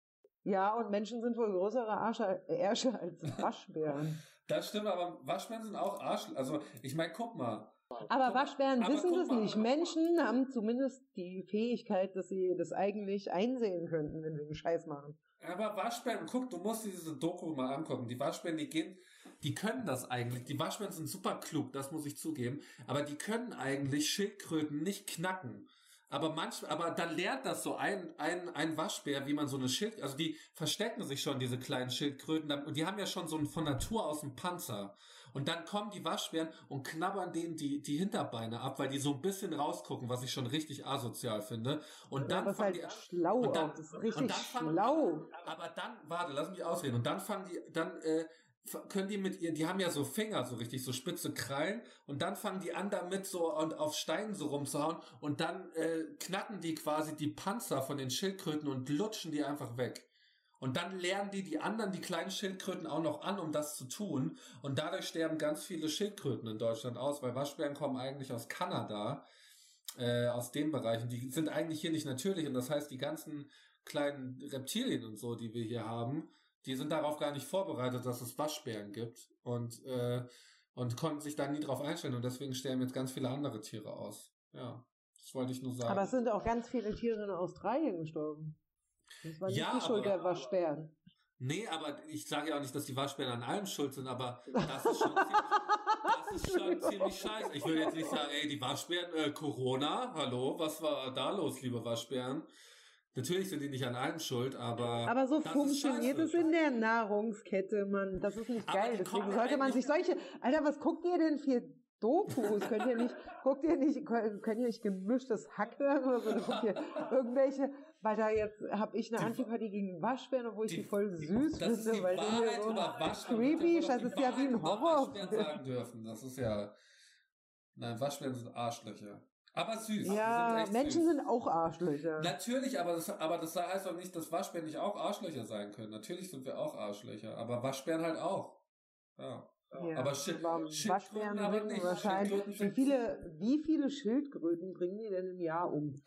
Ja, und Menschen sind wohl größere Arsche, Ärsche als Waschbären. Das stimmt, aber Waschbären sind auch Arsch. Also, ich meine, guck mal. Aber Waschbären aber wissen mal. nicht. Menschen haben zumindest die Fähigkeit, dass sie das eigentlich einsehen könnten, wenn sie einen Scheiß machen. Aber Waschbären, guck, du musst dir diese Doku mal angucken. Die Waschbären, die gehen, die können das eigentlich. Die Waschbären sind super klug, das muss ich zugeben. Aber die können eigentlich Schildkröten nicht knacken. Aber manchmal, aber dann lernt das so ein, ein, ein Waschbär, wie man so eine Schild, also die verstecken sich schon, diese kleinen Schildkröten, und die haben ja schon so einen von Natur aus einen Panzer. Und dann kommen die Waschbären und knabbern denen die, die Hinterbeine ab, weil die so ein bisschen rausgucken, was ich schon richtig asozial finde. Und Ja, dann ist fangen halt die, schlau und dann- auch. Das ist und richtig dann fangen- schlau. aber dann, warte, lass mich ausreden. Und dann fangen die, dann äh, können die mit ihr, die haben ja so Finger, so richtig, so spitze Krallen. Und dann fangen die an damit so und auf Steinen so rumzuhauen. Und dann äh, knacken die quasi die Panzer von den Schildkröten und lutschen die einfach weg. Und dann lernen die die anderen, die kleinen Schildkröten auch noch an, um das zu tun. Und dadurch sterben ganz viele Schildkröten in Deutschland aus, weil Waschbären kommen eigentlich aus Kanada, äh, aus den Bereichen. Die sind eigentlich hier nicht natürlich. Und das heißt, die ganzen kleinen Reptilien und so, die wir hier haben, die sind darauf gar nicht vorbereitet, dass es Waschbären gibt. Und, äh, und konnten sich da nie drauf einstellen. Und deswegen sterben jetzt ganz viele andere Tiere aus. Ja, das wollte ich nur sagen. Aber es sind auch ganz viele Tiere in Australien gestorben. Das war nicht Ja, die Schuld aber- der Waschbären. Nee, aber ich sage ja auch nicht, dass die Waschbären an allem schuld sind, aber das ist schon ziemlich, das ist schon ziemlich scheiße. Ich will jetzt nicht sagen, ey, die Waschbären, äh, Corona, hallo, was war da los, liebe Waschbären? Natürlich sind die nicht an allem schuld, aber. Aber so funktioniert es in der Nahrungskette, man. Das ist nicht Aber geil. Deswegen sollte man sich solche. Alter, was guckt ihr denn für Dokus? Könnt ihr nicht, guckt ihr nicht, könnt ihr nicht gemischtes Hack hören oder so? Guckt ihr irgendwelche, weil da jetzt habe ich eine Die- Antipathie gegen Waschbären, obwohl ich die, Die- voll süß Das ist finde, die weil die Wahrheit mir so über Waschbären. creepy, das die ist ja wie ein Horror. Waschbären sagen dürfen. Das ist ja. Nein, Waschbären sind Arschlöcher. Aber süß. die Ja, sind Menschen süß. sind auch Arschlöcher. Natürlich, aber das, aber das heißt doch nicht, dass Waschbären nicht auch Arschlöcher sein können. Natürlich sind wir auch Arschlöcher, aber Waschbären halt auch. Ja. Ja, aber Schild- Waschbären aber nicht. wahrscheinlich. Wie viele, wie viele Schildkröten bringen die denn im Jahr um?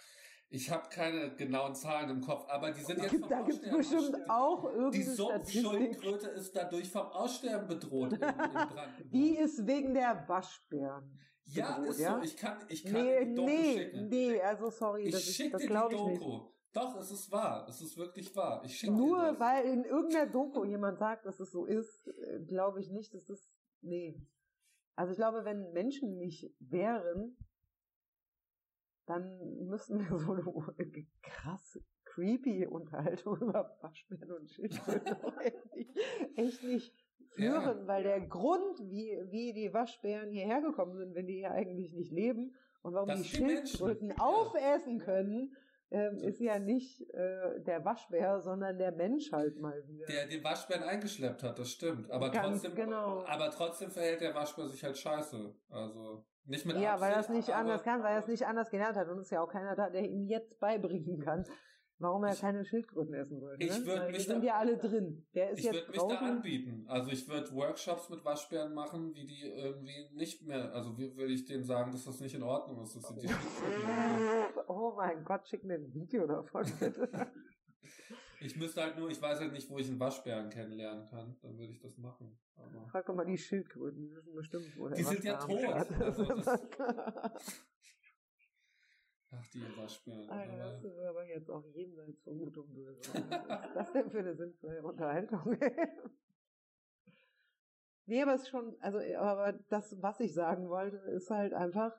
Ich habe keine genauen Zahlen im Kopf, aber die sind jetzt vom Da gibt es Aussterben bestimmt aussterben. auch Die irgendeine Statistik. Sumpfschildkröte ist dadurch vom Aussterben bedroht in, in Brandenburg. Die ist wegen der Waschbären. ja, bedroht, ist ja? so. Ich kann, ich kann Nee, die Doku nee, schicken. nee, also sorry, Ich das, ist- schicke das dir glaube die. Doku. Doch, es ist wahr. Es ist wirklich wahr. Ich schicke dir Nur das. weil in irgendeiner Doku jemand sagt, dass es so ist, äh, glaube ich nicht, dass das. Nee. Also ich glaube, wenn Menschen nicht wären, dann müssten wir so eine krass creepy Unterhaltung über Waschbären und Schildkröten echt nicht, führen, weil der Grund, wie, wie die Waschbären hierher gekommen sind, wenn die hier eigentlich nicht leben und warum Das die die. Schildkröten Ja. aufessen können, ähm, ist ja nicht äh, der Waschbär, sondern der Mensch halt mal wieder. Der den Waschbären eingeschleppt hat, das stimmt. Aber Ganz trotzdem, genau. aber trotzdem verhält der Waschbär sich halt scheiße. Also nicht mit ja, weil er es Absicht, nicht anders kann, weil er es nicht anders gelernt hat und es ist ja auch keiner da, der ihm jetzt beibringen kann, warum er Ich- keine Schildkröten essen sollte. Ich ne? würd Weil mich sind da- ja alle drin. Der ist Ich würde mich da anbieten. Also ich würde Workshops mit Waschbären machen, wie die irgendwie nicht mehr, also wie würde ich denen sagen, dass das nicht in Ordnung ist, dass sie die. Oh mein Gott, schick mir ein Video davon, bitte. Ich müsste halt nur, ich weiß halt nicht, wo ich einen Waschbären kennenlernen kann, dann würde ich das machen. Aber Frag doch mal die Schildkröten, die wissen bestimmt, wo der Die sind ja tot. Also ach, die Waschbären. Alter, das ist aber jetzt auch jenseits von Gut und Böse. Was ist das denn für eine sinnvolle Unterhaltung? nee, aber es ist schon, also, aber das, was ich sagen wollte, ist halt einfach,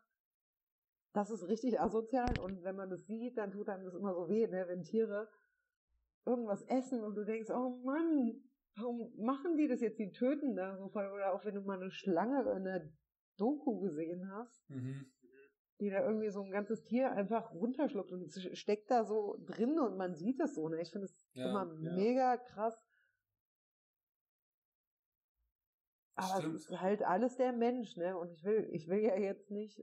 das ist richtig asozial und wenn man das sieht, dann tut einem das immer so weh, ne, wenn Tiere irgendwas essen und du denkst, oh Mann, warum machen die das jetzt? Die töten da so voll. Oder auch wenn du mal eine Schlange in der Doku gesehen hast, mhm. die da irgendwie so ein ganzes Tier einfach runterschluckt und steckt da so drin und man sieht es so. Ne? Ich finde es Ja, immer ja. mega krass. Aber Stimmt. es ist halt alles der Mensch, ne? Und ich will, ich will ja jetzt nicht,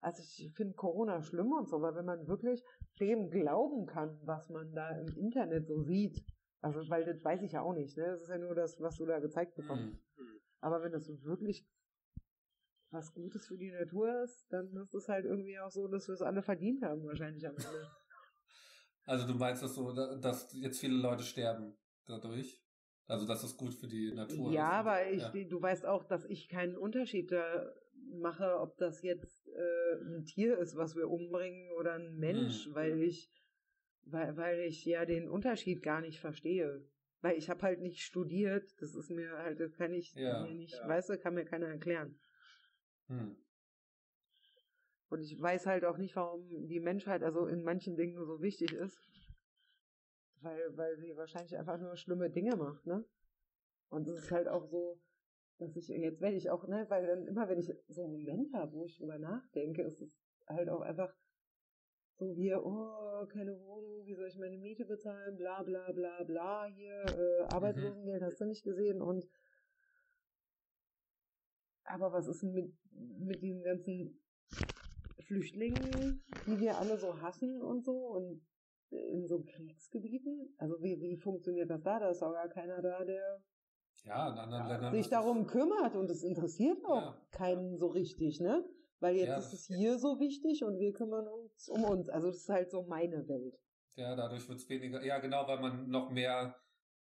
also ich finde Corona schlimm und so, aber wenn man wirklich dem glauben kann, was man da im Internet so sieht, also weil das weiß ich ja auch nicht, ne? Das ist ja nur das, was du da gezeigt bekommst. Mhm. Aber wenn das wirklich was Gutes für die Natur ist, dann ist es halt irgendwie auch so, dass wir es alle verdient haben, wahrscheinlich am Ende. Also du meinst das so, da- dass jetzt viele Leute sterben dadurch? Also dass es gut für die Natur ja, ist? aber ich, Ja. du weißt auch, dass ich keinen Unterschied da mache, ob das jetzt äh, ein Tier ist, was wir umbringen, oder ein Mensch, Mhm. weil ich, weil, weil ich ja den Unterschied gar nicht verstehe. Weil ich habe halt nicht studiert, das ist mir halt, das kann ich Ja, mir nicht, ja. weißt du, kann mir keiner erklären. Hm. Und ich weiß halt auch nicht, warum die Menschheit also in manchen Dingen so wichtig ist. Weil, weil sie wahrscheinlich einfach nur schlimme Dinge macht, ne? Und es ist halt auch so, dass ich, jetzt werde ich auch, ne, weil dann immer, wenn ich so einen Moment habe, wo ich drüber nachdenke, ist es halt auch einfach so wie, oh, keine Wohnung, wie soll ich meine Miete bezahlen, bla bla bla bla, hier, äh, Arbeitslosengeld hast du nicht gesehen und aber was ist denn mit, mit diesen ganzen Flüchtlingen, die wir alle so hassen und so und in so Kriegsgebieten? Also wie, wie funktioniert das da? Da ist auch gar keiner da, der Ja, in anderen Ländern. sich darum kümmert und es interessiert auch Ja. keinen so richtig, ne? Weil jetzt Ja, ist es hier so wichtig und wir kümmern uns um uns. Also das ist halt so meine Welt. Ja, dadurch wird es weniger. Ja, genau, weil man noch mehr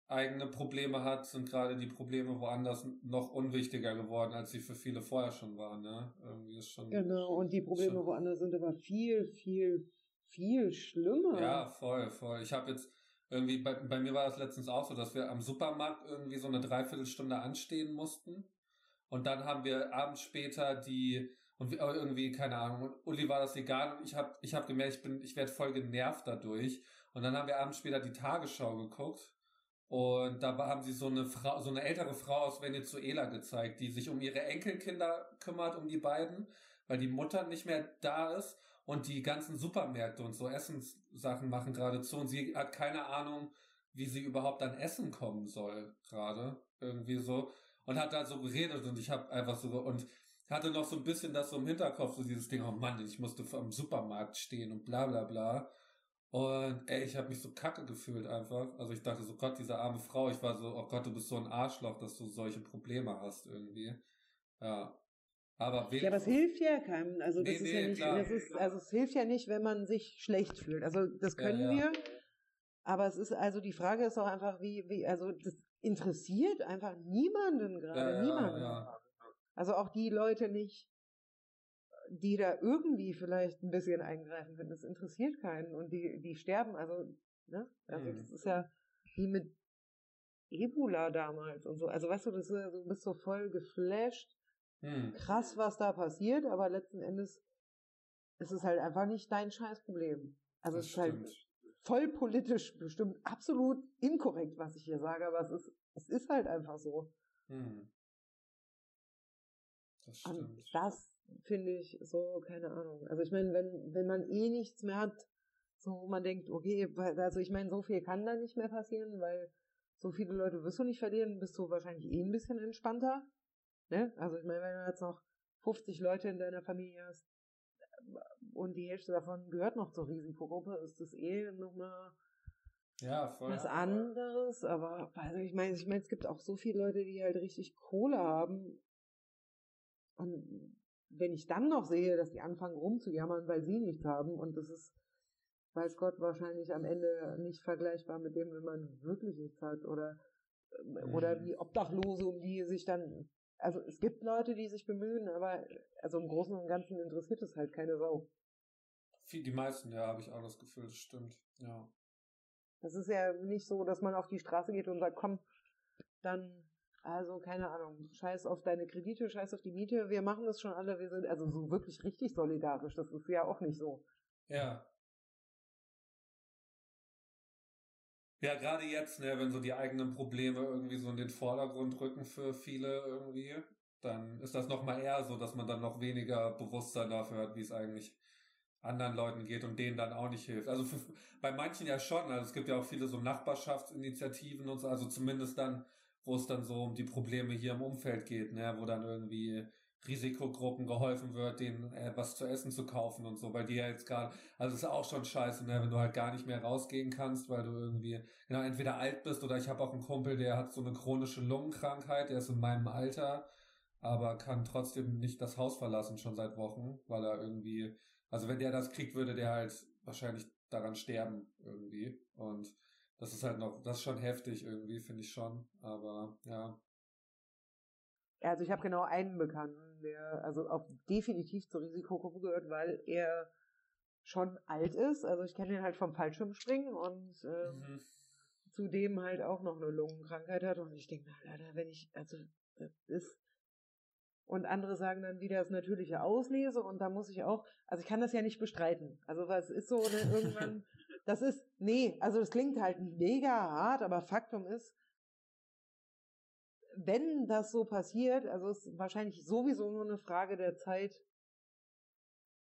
eigene Probleme hat, sind gerade die Probleme woanders noch unwichtiger geworden, als sie für viele vorher schon waren. Ne? Irgendwie ist schon. Genau, und die Probleme Schon. woanders sind aber viel, viel, viel schlimmer. Ja, voll, voll. Ich habe jetzt irgendwie, bei, bei mir war das letztens auch so, dass wir am Supermarkt irgendwie so eine Dreiviertelstunde anstehen mussten. Und dann haben wir abends später die, und irgendwie, keine Ahnung, Uli war das egal ich habe ich hab gemerkt, ich bin, ich werde voll genervt dadurch. Und dann haben wir abends später die Tagesschau geguckt. Und da haben sie so eine Frau, so eine ältere Frau aus Venezuela gezeigt, die sich um ihre Enkelkinder kümmert, um die beiden, weil die Mutter nicht mehr da ist und die ganzen Supermärkte und so Essenssachen machen gerade zu und sie hat keine Ahnung, wie sie überhaupt an Essen kommen soll gerade irgendwie so und hat da so geredet und ich habe einfach so und hatte noch so ein bisschen das so im Hinterkopf so dieses Ding oh Mann ich musste am Supermarkt stehen und bla bla bla. Und ey ich habe mich so kacke gefühlt einfach. Also ich dachte so Gott diese arme Frau ich war so oh Gott du bist so ein Arschloch dass du solche Probleme hast irgendwie. Ja aber Ja, aber es hilft ja keinem. Also das Nee, ist ja nee, nicht, klar. das ist, also es hilft ja nicht, wenn man sich schlecht fühlt. Also das Ja, können ja. wir. Aber es ist, also die Frage ist auch einfach, wie, wie, also das interessiert einfach niemanden gerade, ja, ja, niemanden. ja. Also auch die Leute nicht, die da irgendwie vielleicht ein bisschen eingreifen können. Das interessiert keinen und die, die sterben, also, ne? Also Mhm. das ist ja wie mit Ebola damals und so. Also weißt du, das ist, ja so- du bist so voll geflasht Hm. krass, was da passiert, aber letzten Endes ist es halt einfach nicht dein Scheißproblem. Also Das es ist halt stimmt. voll politisch bestimmt absolut inkorrekt, was ich hier sage, aber es ist, es ist halt einfach so. Hm. Das Und stimmt. das finde ich so, keine Ahnung. Also ich meine, wenn, wenn man eh nichts mehr hat, so wo man denkt, okay, also ich meine, so viel kann da nicht mehr passieren, weil so viele Leute wirst du nicht verlieren, bist du wahrscheinlich eh ein bisschen entspannter. Ne? Also ich meine, wenn du jetzt noch 50 Leute in deiner Familie hast und die Hälfte davon gehört noch zur Risikogruppe, ist das eh nochmal Ja, voll. was anderes, aber also ich meine, ich meine, es gibt auch so viele Leute, die halt richtig Kohle haben. Und wenn ich dann noch sehe, dass die anfangen rumzujammern, weil sie nichts haben, und das ist, weiß Gott, wahrscheinlich am Ende nicht vergleichbar mit dem, wenn man wirklich nichts hat oder oder Mhm. wie Obdachlose, um die sich dann also es gibt Leute, die sich bemühen, aber also im Großen und Ganzen interessiert es halt keine Sau. Die meisten, ja, habe ich auch das Gefühl, das stimmt. Ja. Das ist ja nicht so, dass man auf die Straße geht und sagt, komm, dann, also keine Ahnung, scheiß auf deine Kredite, scheiß auf die Miete, wir machen das schon alle, wir sind also so wirklich richtig solidarisch, das ist ja auch nicht so. Ja. Ja, gerade jetzt, ne, wenn so die eigenen Probleme irgendwie so in den Vordergrund rücken für viele irgendwie, dann ist das nochmal eher so, dass man dann noch weniger Bewusstsein dafür hat, wie es eigentlich anderen Leuten geht und denen dann auch nicht hilft. Also für, bei manchen ja schon, also es gibt ja auch viele so Nachbarschaftsinitiativen und so, also zumindest dann, wo es dann so um die Probleme hier im Umfeld geht, ne, wo dann irgendwie Risikogruppen geholfen wird, denen äh, was zu essen zu kaufen und so, weil die ja jetzt gerade, also ist auch schon scheiße, ne, wenn du halt gar nicht mehr rausgehen kannst, weil du irgendwie, genau, entweder alt bist oder ich habe auch einen Kumpel, der hat so eine chronische Lungenkrankheit, der ist in meinem Alter, aber kann trotzdem nicht das Haus verlassen schon seit Wochen, weil er irgendwie, also wenn der das kriegt, würde der halt wahrscheinlich daran sterben irgendwie und das ist halt noch, das ist schon heftig irgendwie, finde ich schon, aber ja. Also ich habe genau einen Bekannten, der also auch definitiv zur Risikogruppe gehört, weil er schon alt ist. Also ich kenne ihn halt vom Fallschirmspringen und ähm, Mhm. zudem halt auch noch eine Lungenkrankheit hat. Und ich denke, mir, Alter, wenn ich, also das ist. Und andere sagen dann wieder das natürliche Auslese und da muss ich auch, also ich kann das ja nicht bestreiten. Also was ist so, ne, irgendwann, das ist, nee, also das klingt halt mega hart, aber Faktum ist, wenn das so passiert, also es ist wahrscheinlich sowieso nur eine Frage der Zeit,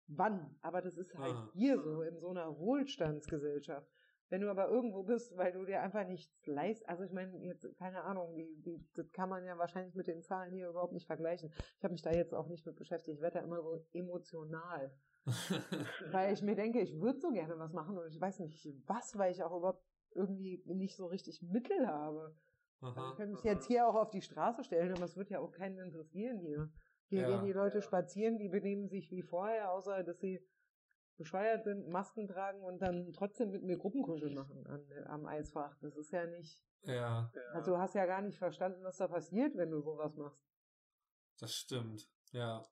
wann. Aber das ist halt Ah. hier so, in so einer Wohlstandsgesellschaft. Wenn du aber irgendwo bist, weil du dir einfach nichts leist, also ich meine, jetzt, keine Ahnung, die, die, das kann man ja wahrscheinlich mit den Zahlen hier überhaupt nicht vergleichen. Ich habe mich da jetzt auch nicht mit beschäftigt. Ich werde da immer so emotional. Weil ich mir denke, ich würde so gerne was machen und ich weiß nicht was, weil ich auch überhaupt irgendwie nicht so richtig Mittel habe. Also Aha. ich könnte mich jetzt hier auch auf die Straße stellen, aber es wird ja auch keinen interessieren hier. Hier Ja. gehen die Leute spazieren, die benehmen sich wie vorher, außer dass sie bescheuert sind, Masken tragen und dann trotzdem mit mir Gruppenkuschel machen an, am Eisfach. Das ist ja nicht, Ja. also du hast ja gar nicht verstanden, was da passiert, wenn du sowas machst. das stimmt. Ja.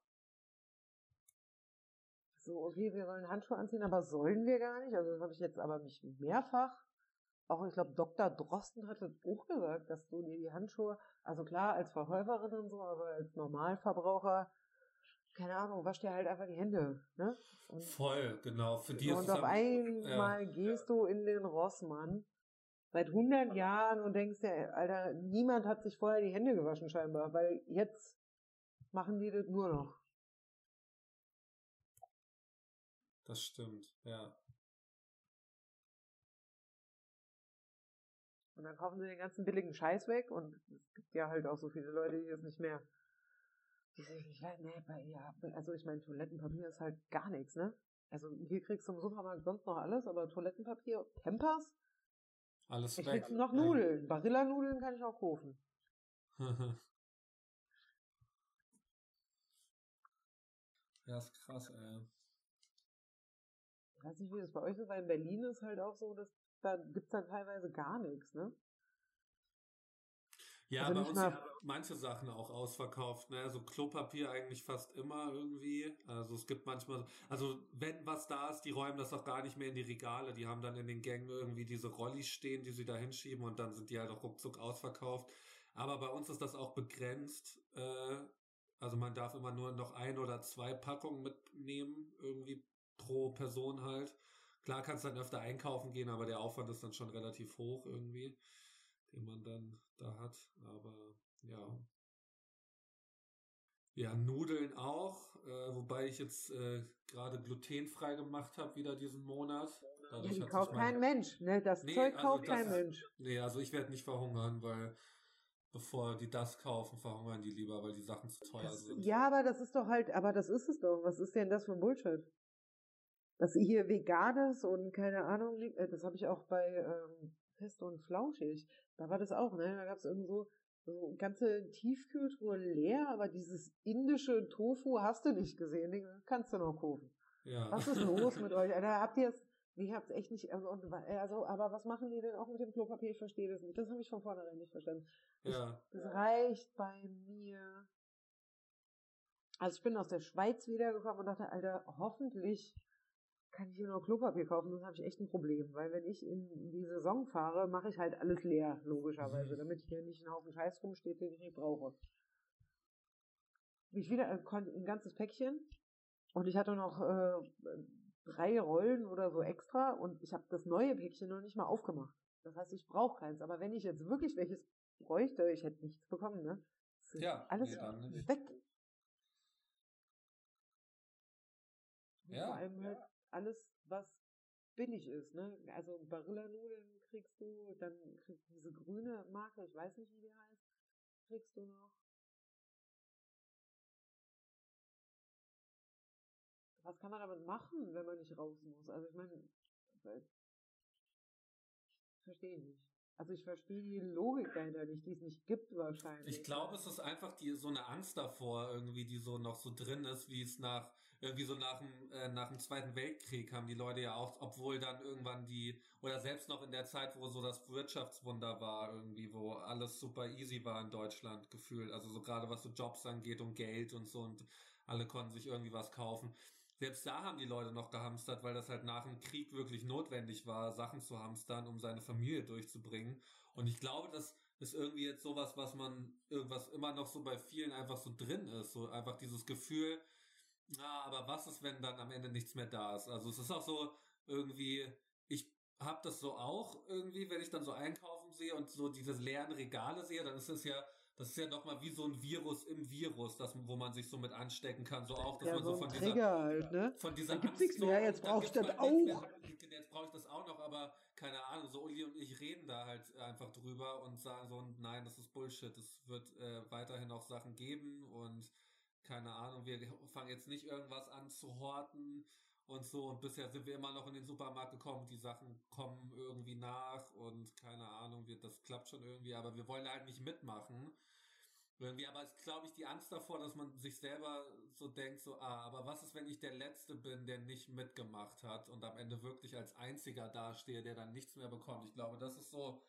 So, okay, wir sollen Handschuhe anziehen, aber sollen wir gar nicht? Also das habe ich jetzt aber mich mehrfach, auch ich glaube Dr. Drosten hat das auch gesagt, dass du dir die Handschuhe, also klar als Verkäuferin und so, aber als Normalverbraucher, keine Ahnung, wasch dir halt einfach die Hände. Ne? Und, Voll, genau. Für die ist und es auf einmal gehst du in den Rossmann seit 100 Jahren und denkst dir, Alter, niemand hat sich vorher die Hände gewaschen scheinbar, weil jetzt machen die das nur noch. Das stimmt, ja. Und dann kaufen sie den ganzen billigen Scheiß weg und es gibt ja halt auch so viele Leute, die das nicht mehr, die sich nicht, ja, nee, bei, ja, also ich meine, Toilettenpapier ist halt gar nichts, ne? Also hier kriegst du im Supermarkt sonst noch alles, aber Toilettenpapier, Pampers, Alles ich weg. krieg noch Nudeln. Barilla-Nudeln kann ich auch kaufen. ja, ist krass, ey. Ich weiß nicht, wie das bei euch ist, weil in Berlin ist halt auch so, dass da gibt's dann teilweise gar nichts, ne? Ja, Also bei uns sind manche Sachen auch ausverkauft, ne? Also Klopapier eigentlich fast immer irgendwie. Also es gibt manchmal, also wenn was da ist, die räumen das auch gar nicht mehr in die Regale. Die haben dann in den Gängen irgendwie diese Rollis stehen, die sie da hinschieben und dann sind die halt auch ruckzuck ausverkauft. Aber bei uns ist das auch begrenzt. Äh, also man darf immer nur noch ein oder zwei Packungen mitnehmen, irgendwie pro Person halt. Klar kannst du dann öfter einkaufen gehen, aber der Aufwand ist dann schon relativ hoch irgendwie, den man dann da hat. Aber ja. Ja, Nudeln auch, äh, wobei ich jetzt äh, gerade glutenfrei gemacht habe wieder diesen Monat. Dadurch die kauft kein Mensch, ne? Das Nee, Zeug also kauft das- kein Mensch. Nee, also ich werde nicht verhungern, weil bevor die das kaufen, verhungern die lieber, weil die Sachen zu teuer Das, sind. ja, aber das ist doch halt, aber das ist es doch. Was ist denn das für ein Bullshit? Dass hier veganes und keine Ahnung, äh, das habe ich auch bei, ähm, fest und flauschig. Da war das auch, ne? Da gab es irgendwie so, ganze Tiefkühltruhe leer, aber dieses indische Tofu hast du nicht gesehen. Den kannst du noch kaufen. Ja. Was ist los mit euch? Alter, habt ihr es, ich hab's echt nicht, also, also, aber was machen die denn auch mit dem Klopapier? Ich verstehe das nicht. Das habe ich von vornherein nicht verstanden. Ja. Das reicht bei mir. Also ich bin aus der Schweiz wiedergekommen und dachte, Alter, hoffentlich kann ich hier noch Klopapier kaufen, sonst habe ich echt ein Problem. Weil wenn ich in die Saison fahre, mache ich halt alles leer, logischerweise, damit hier nicht ein Haufen Scheiß rumsteht, den ich nicht brauche. Ich wieder äh, ein ganzes Päckchen und ich hatte noch äh, drei Rollen oder so extra und ich habe das neue Päckchen noch nicht mal aufgemacht. Das heißt, ich brauche keins. Aber wenn ich jetzt wirklich welches bräuchte, ich hätte nichts bekommen, ne? Ja, alles nee, weg. Ja, Vor allem halt alles, was billig ist, ne? Also Barillanudeln kriegst du, dann kriegst du diese grüne Marke, ich weiß nicht, wie die heißt, kriegst du noch. Was kann man damit machen, wenn man nicht raus muss? Also ich meine, weil- verstehe ich nicht. Also ich verstehe die Logik dahinter nicht, die es nicht gibt wahrscheinlich. Ich glaube, es ist einfach die, so eine Angst davor, irgendwie, die so noch so drin ist, wie es nach, irgendwie so nach dem, äh, nach dem Zweiten Weltkrieg haben die Leute ja auch, obwohl dann irgendwann die, oder selbst noch in der Zeit, wo so das Wirtschaftswunder war, irgendwie, wo alles super easy war in Deutschland gefühlt, also so gerade was so Jobs angeht und Geld und so und alle konnten sich irgendwie was kaufen. Selbst da haben die Leute noch gehamstert, weil das halt nach dem Krieg wirklich notwendig war, Sachen zu hamstern, um seine Familie durchzubringen. Und ich glaube, das ist irgendwie jetzt sowas, was man, irgendwas immer noch so bei vielen einfach so drin ist. So einfach dieses Gefühl, na, aber was ist, wenn dann am Ende nichts mehr da ist? Also es ist auch so irgendwie, ich habe das so auch irgendwie, wenn ich dann so einkaufen sehe und so diese leeren Regale sehe, dann ist es ja, das ist ja nochmal wie so ein Virus im Virus, das, wo man sich so mit anstecken kann. So auch, dass ja, man so so von ein dieser Trigger halt, ne? von dieser Da gibt's nichts mehr, jetzt dann brauch ich das auch. mehr. Jetzt brauche ich das auch noch, aber keine Ahnung, so Uli und ich reden da halt einfach drüber und sagen so, nein, das ist Bullshit. Es wird äh, weiterhin auch Sachen geben und keine Ahnung, wir fangen jetzt nicht irgendwas an zu horten und so und bisher sind wir immer noch in den Supermarkt gekommen, die Sachen kommen irgendwie nach und keine Ahnung, wir, das klappt schon irgendwie, aber wir wollen halt nicht mitmachen. Irgendwie, aber es ist, glaube ich, die Angst davor, dass man sich selber so denkt, so, ah, aber was ist, wenn ich der Letzte bin, der nicht mitgemacht hat und am Ende wirklich als einziger dastehe, der dann nichts mehr bekommt? Ich glaube, das ist so,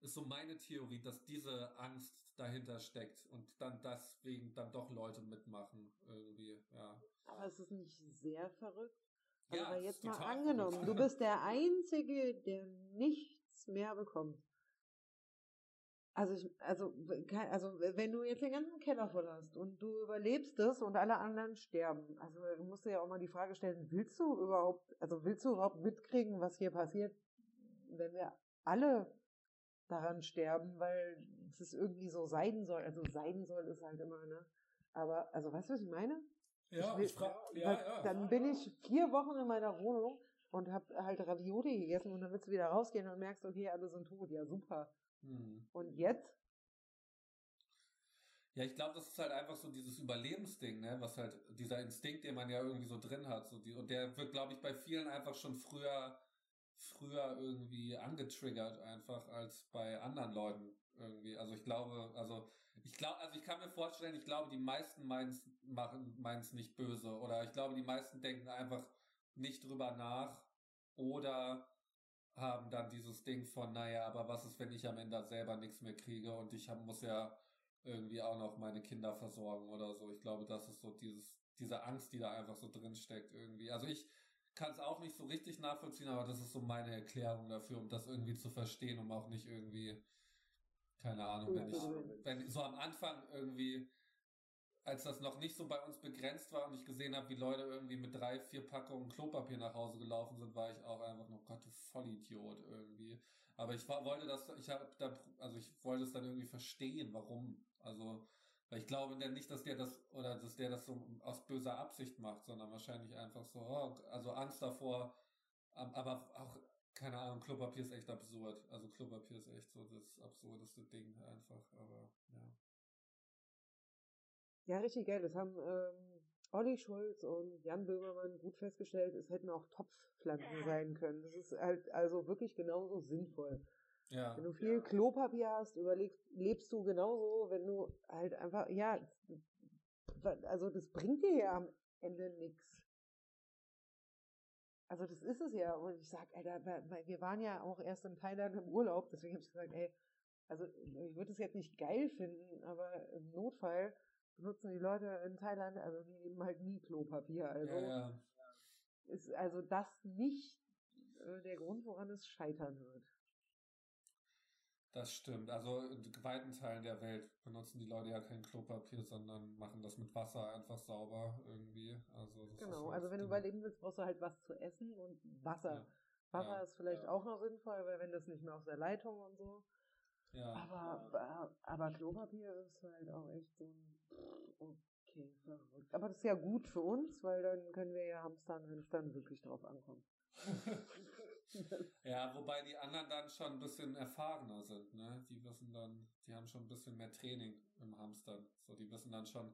ist so meine Theorie, dass diese Angst dahinter steckt und dann deswegen dann doch Leute mitmachen, irgendwie, ja. Aber es ist nicht sehr verrückt. Also Ja, aber jetzt mal angenommen, verrückt. du bist der Einzige, der nichts mehr bekommt. Also ich, also, also wenn du jetzt den ganzen Keller voll hast und du überlebst es und alle anderen sterben, also du musst dir ja auch mal die Frage stellen, willst du überhaupt, also willst du überhaupt mitkriegen, was hier passiert, wenn wir alle daran sterben, weil es irgendwie so sein soll, also sein soll ist halt immer, ne? Aber, also weißt du, was ich meine? Ja, Ich will- ich frage, ja, ja. Dann bin ich vier Wochen in meiner Wohnung und habe halt Ravioli gegessen und dann willst du wieder rausgehen und merkst, okay, alle sind tot. Ja, super. Hm. Und jetzt? Ja, ich glaube, das ist halt einfach so dieses Überlebensding, ne, was halt dieser Instinkt, den man ja irgendwie so drin hat, so die, und der wird, glaube ich, bei vielen einfach schon früher, früher irgendwie angetriggert einfach als bei anderen Leuten irgendwie. Also ich glaube, also ich glaube, also ich kann mir vorstellen, ich glaube, die meisten meins machen meins nicht böse oder ich glaube, die meisten denken einfach nicht drüber nach oder haben dann dieses Ding von, naja, aber was ist, wenn ich am Ende selber nichts mehr kriege und ich hab, muss ja irgendwie auch noch meine Kinder versorgen oder so. Ich glaube, das ist so dieses, diese Angst, die da einfach so drin steckt irgendwie. Also ich kann es auch nicht so richtig nachvollziehen, aber das ist so meine Erklärung dafür, um das irgendwie zu verstehen, um auch nicht irgendwie, keine Ahnung, wenn ich, wenn so am Anfang irgendwie, als das noch nicht so bei uns begrenzt war und ich gesehen habe, wie Leute irgendwie mit drei, vier Packungen Klopapier nach Hause gelaufen sind, war ich auch einfach nur, Gott, du Vollidiot irgendwie. Aber ich war, wollte das, ich habe da, also ich wollte es dann irgendwie verstehen, warum. Also, weil ich glaube ja nicht, dass der das, oder dass der das so aus böser Absicht macht, sondern wahrscheinlich einfach so, oh, also Angst davor, aber auch, keine Ahnung, Klopapier ist echt absurd. Also Klopapier ist echt so das absurdeste Ding einfach, aber ja. Ja, richtig geil. Das haben ähm, Olli Schulz und Jan Böhmermann gut festgestellt. Es hätten auch Topfpflanzen sein können. Das ist halt also wirklich genauso sinnvoll. Ja. Wenn du viel Klopapier hast, überlegst, lebst du genauso, wenn du halt einfach, ja, also das bringt dir ja am Ende nichts. Also das ist es ja. Und ich sag, Alter, wir waren ja auch erst in Thailand im Urlaub, deswegen habe ich gesagt, ey, also ich würde es jetzt nicht geil finden, aber im Notfall benutzen die Leute in Thailand, also die nehmen halt nie Klopapier. Also Ja, ja. ist also das nicht äh, der Grund, woran es scheitern wird. Das stimmt. Also in weiten Teilen der Welt benutzen die Leute ja kein Klopapier, sondern machen das mit Wasser einfach sauber irgendwie. Also das Genau, also wenn du überleben willst, brauchst du halt was zu essen und Wasser. Ja. Wasser Ja. ist vielleicht Ja. auch noch sinnvoll, weil wenn das nicht mehr aus der Leitung und so. Ja. Aber, aber Klopapier ist halt auch echt so ein, okay, verrückt. Aber das ist ja gut für uns, weil dann können wir ja hamstern, wenn es dann wirklich drauf ankommt. Ja, wobei die anderen dann schon ein bisschen erfahrener sind, ne? Die wissen dann, die haben schon ein bisschen mehr Training im Hamstern. So, die wissen dann schon,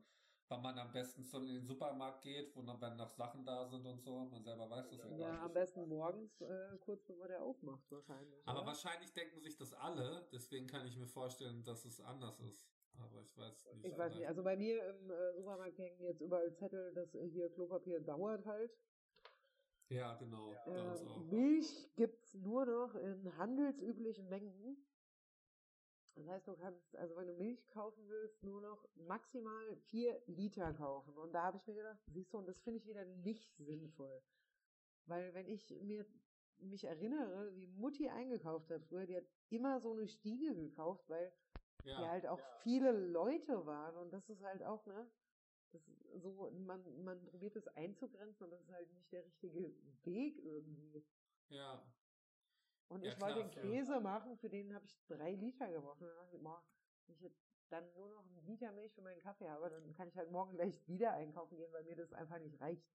wann man am besten so in den Supermarkt geht, wo dann wenn noch Sachen da sind und so. Man selber weiß das ja, Ja, gar am nicht. besten morgens, äh, kurz bevor der aufmacht, wahrscheinlich. Aber oder? wahrscheinlich denken sich das alle, deswegen kann ich mir vorstellen, dass es anders ist. Aber ich weiß nicht. Ich weiß nicht, also bei mir im äh, Supermarkt hängen jetzt überall Zettel, dass hier Klopapier dauert halt. Ja, genau. auch. Milch gibt's nur noch in handelsüblichen Mengen. Das heißt, du kannst, also wenn du Milch kaufen willst, nur noch maximal vier Liter kaufen. Und da habe ich mir gedacht, siehst du, und das finde ich wieder nicht sinnvoll. Weil wenn ich mir mich erinnere, wie Mutti eingekauft hat früher, die hat immer so eine Stiege gekauft, weil Ja. die halt auch viele Leute waren. Und das ist halt auch, ne? Das ist so, man, man probiert es einzugrenzen, aber das ist halt nicht der richtige Weg irgendwie. ja. Und Ja, ich wollte klar, den ja. Käse machen, für den habe ich drei Liter gebraucht. Und dann dachte ich, boah, wenn ich jetzt dann nur noch einen Liter Milch für meinen Kaffee habe, dann kann ich halt morgen gleich wieder einkaufen gehen, weil mir das einfach nicht reicht.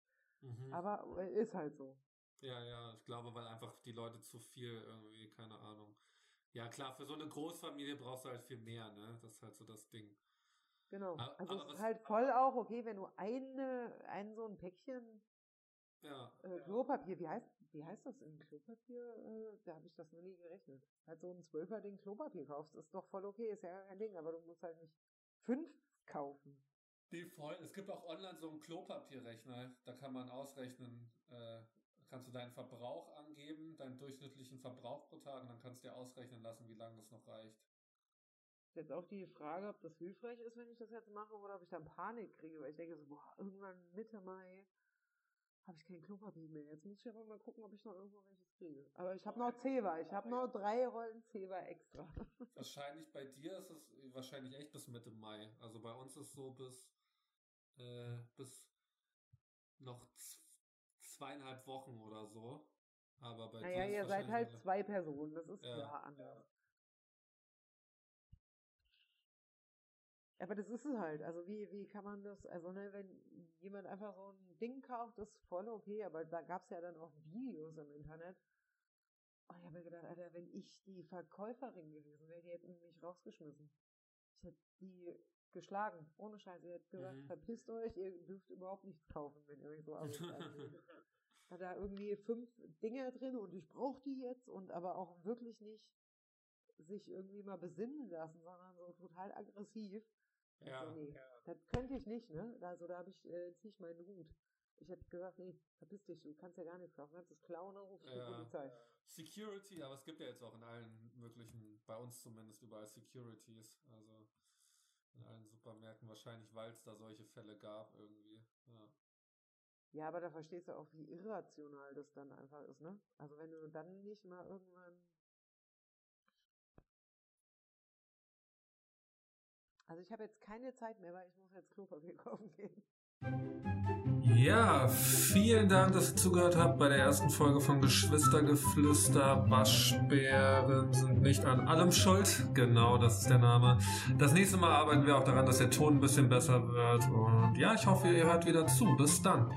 Mhm. Aber äh, ist halt so. Ja, ja, ich glaube, weil einfach die Leute zu viel irgendwie, keine Ahnung. Ja, klar, für so eine Großfamilie brauchst du halt viel mehr, ne? Das ist halt so das Ding. Genau. Aber- also aber es ist halt voll auch okay, wenn du eine, ein so ein Päckchen Ja, äh, Klopapier, wie heißt, wie heißt das in Klopapier? Äh, da habe ich das noch nie gerechnet. Halt so ein Zwölfer-Ding Klopapier kaufst, ist doch voll okay, ist ja kein Ding, aber du musst halt nicht fünf kaufen. die voll. Es gibt auch online so einen Klopapierrechner, da kann man ausrechnen, äh, kannst du deinen Verbrauch angeben, deinen durchschnittlichen Verbrauch pro Tag und dann kannst du dir ausrechnen lassen, wie lange das noch reicht. Jetzt auch die Frage, ob das hilfreich ist, wenn ich das jetzt mache, oder ob ich dann Panik kriege, weil ich denke so, boah, irgendwann Mitte Mai habe ich kein Klopapier mehr. Jetzt muss ich aber mal gucken, ob ich noch irgendwo welches kriege. Aber ich habe noch Zewa. Ich habe noch drei Rollen Zewa extra. Wahrscheinlich bei dir ist es wahrscheinlich echt bis Mitte Mai. Also bei uns ist so bis, äh, bis noch zweieinhalb Wochen oder so. Aber bei Naja, dir ist ihr seid halt zwei Personen. Das ist Ja. klar anders. Aber das ist es halt. Also wie, wie kann man das, also ne, wenn jemand einfach so ein Ding kauft, ist voll okay, aber da gab es ja dann auch Videos im Internet. Und ich habe mir gedacht, Alter, wenn ich die Verkäuferin gewesen wäre, die hätten mich rausgeschmissen. Ich hätte die geschlagen, ohne Scheiße. Sie hätte gesagt, Mhm. verpisst euch, ihr dürft überhaupt nichts kaufen, wenn ihr euch so seht. Hat da irgendwie fünf Dinge drin und ich brauche die jetzt und aber auch wirklich nicht sich irgendwie mal besinnen lassen, sondern so total aggressiv. Ja. Also, nee, das könnte ich nicht, ne? Also da habe ich, äh, ziehe ich meinen Hut. Ich hätte gesagt, nee, verpiss dich, du kannst ja gar nichts kaufen, kannst es klauen, dann rufst du die Ja. Polizei. Security, aber es gibt ja jetzt auch in allen möglichen, bei uns zumindest überall Securities. Also in allen Supermärkten wahrscheinlich, weil es da solche Fälle gab irgendwie. Ja. Ja, aber da verstehst du auch, wie irrational das dann einfach ist, ne? Also wenn du dann nicht mal irgendwann. Also ich habe jetzt keine Zeit mehr, weil ich muss jetzt Klopapier kaufen gehen. Ja, vielen Dank, dass ihr zugehört habt bei der ersten Folge von Geschwistergeflüster. Waschbären sind nicht an allem schuld. Genau, das ist der Name. Das nächste Mal arbeiten wir auch daran, dass der Ton ein bisschen besser wird. Und ja, ich hoffe, ihr hört wieder zu. Bis dann.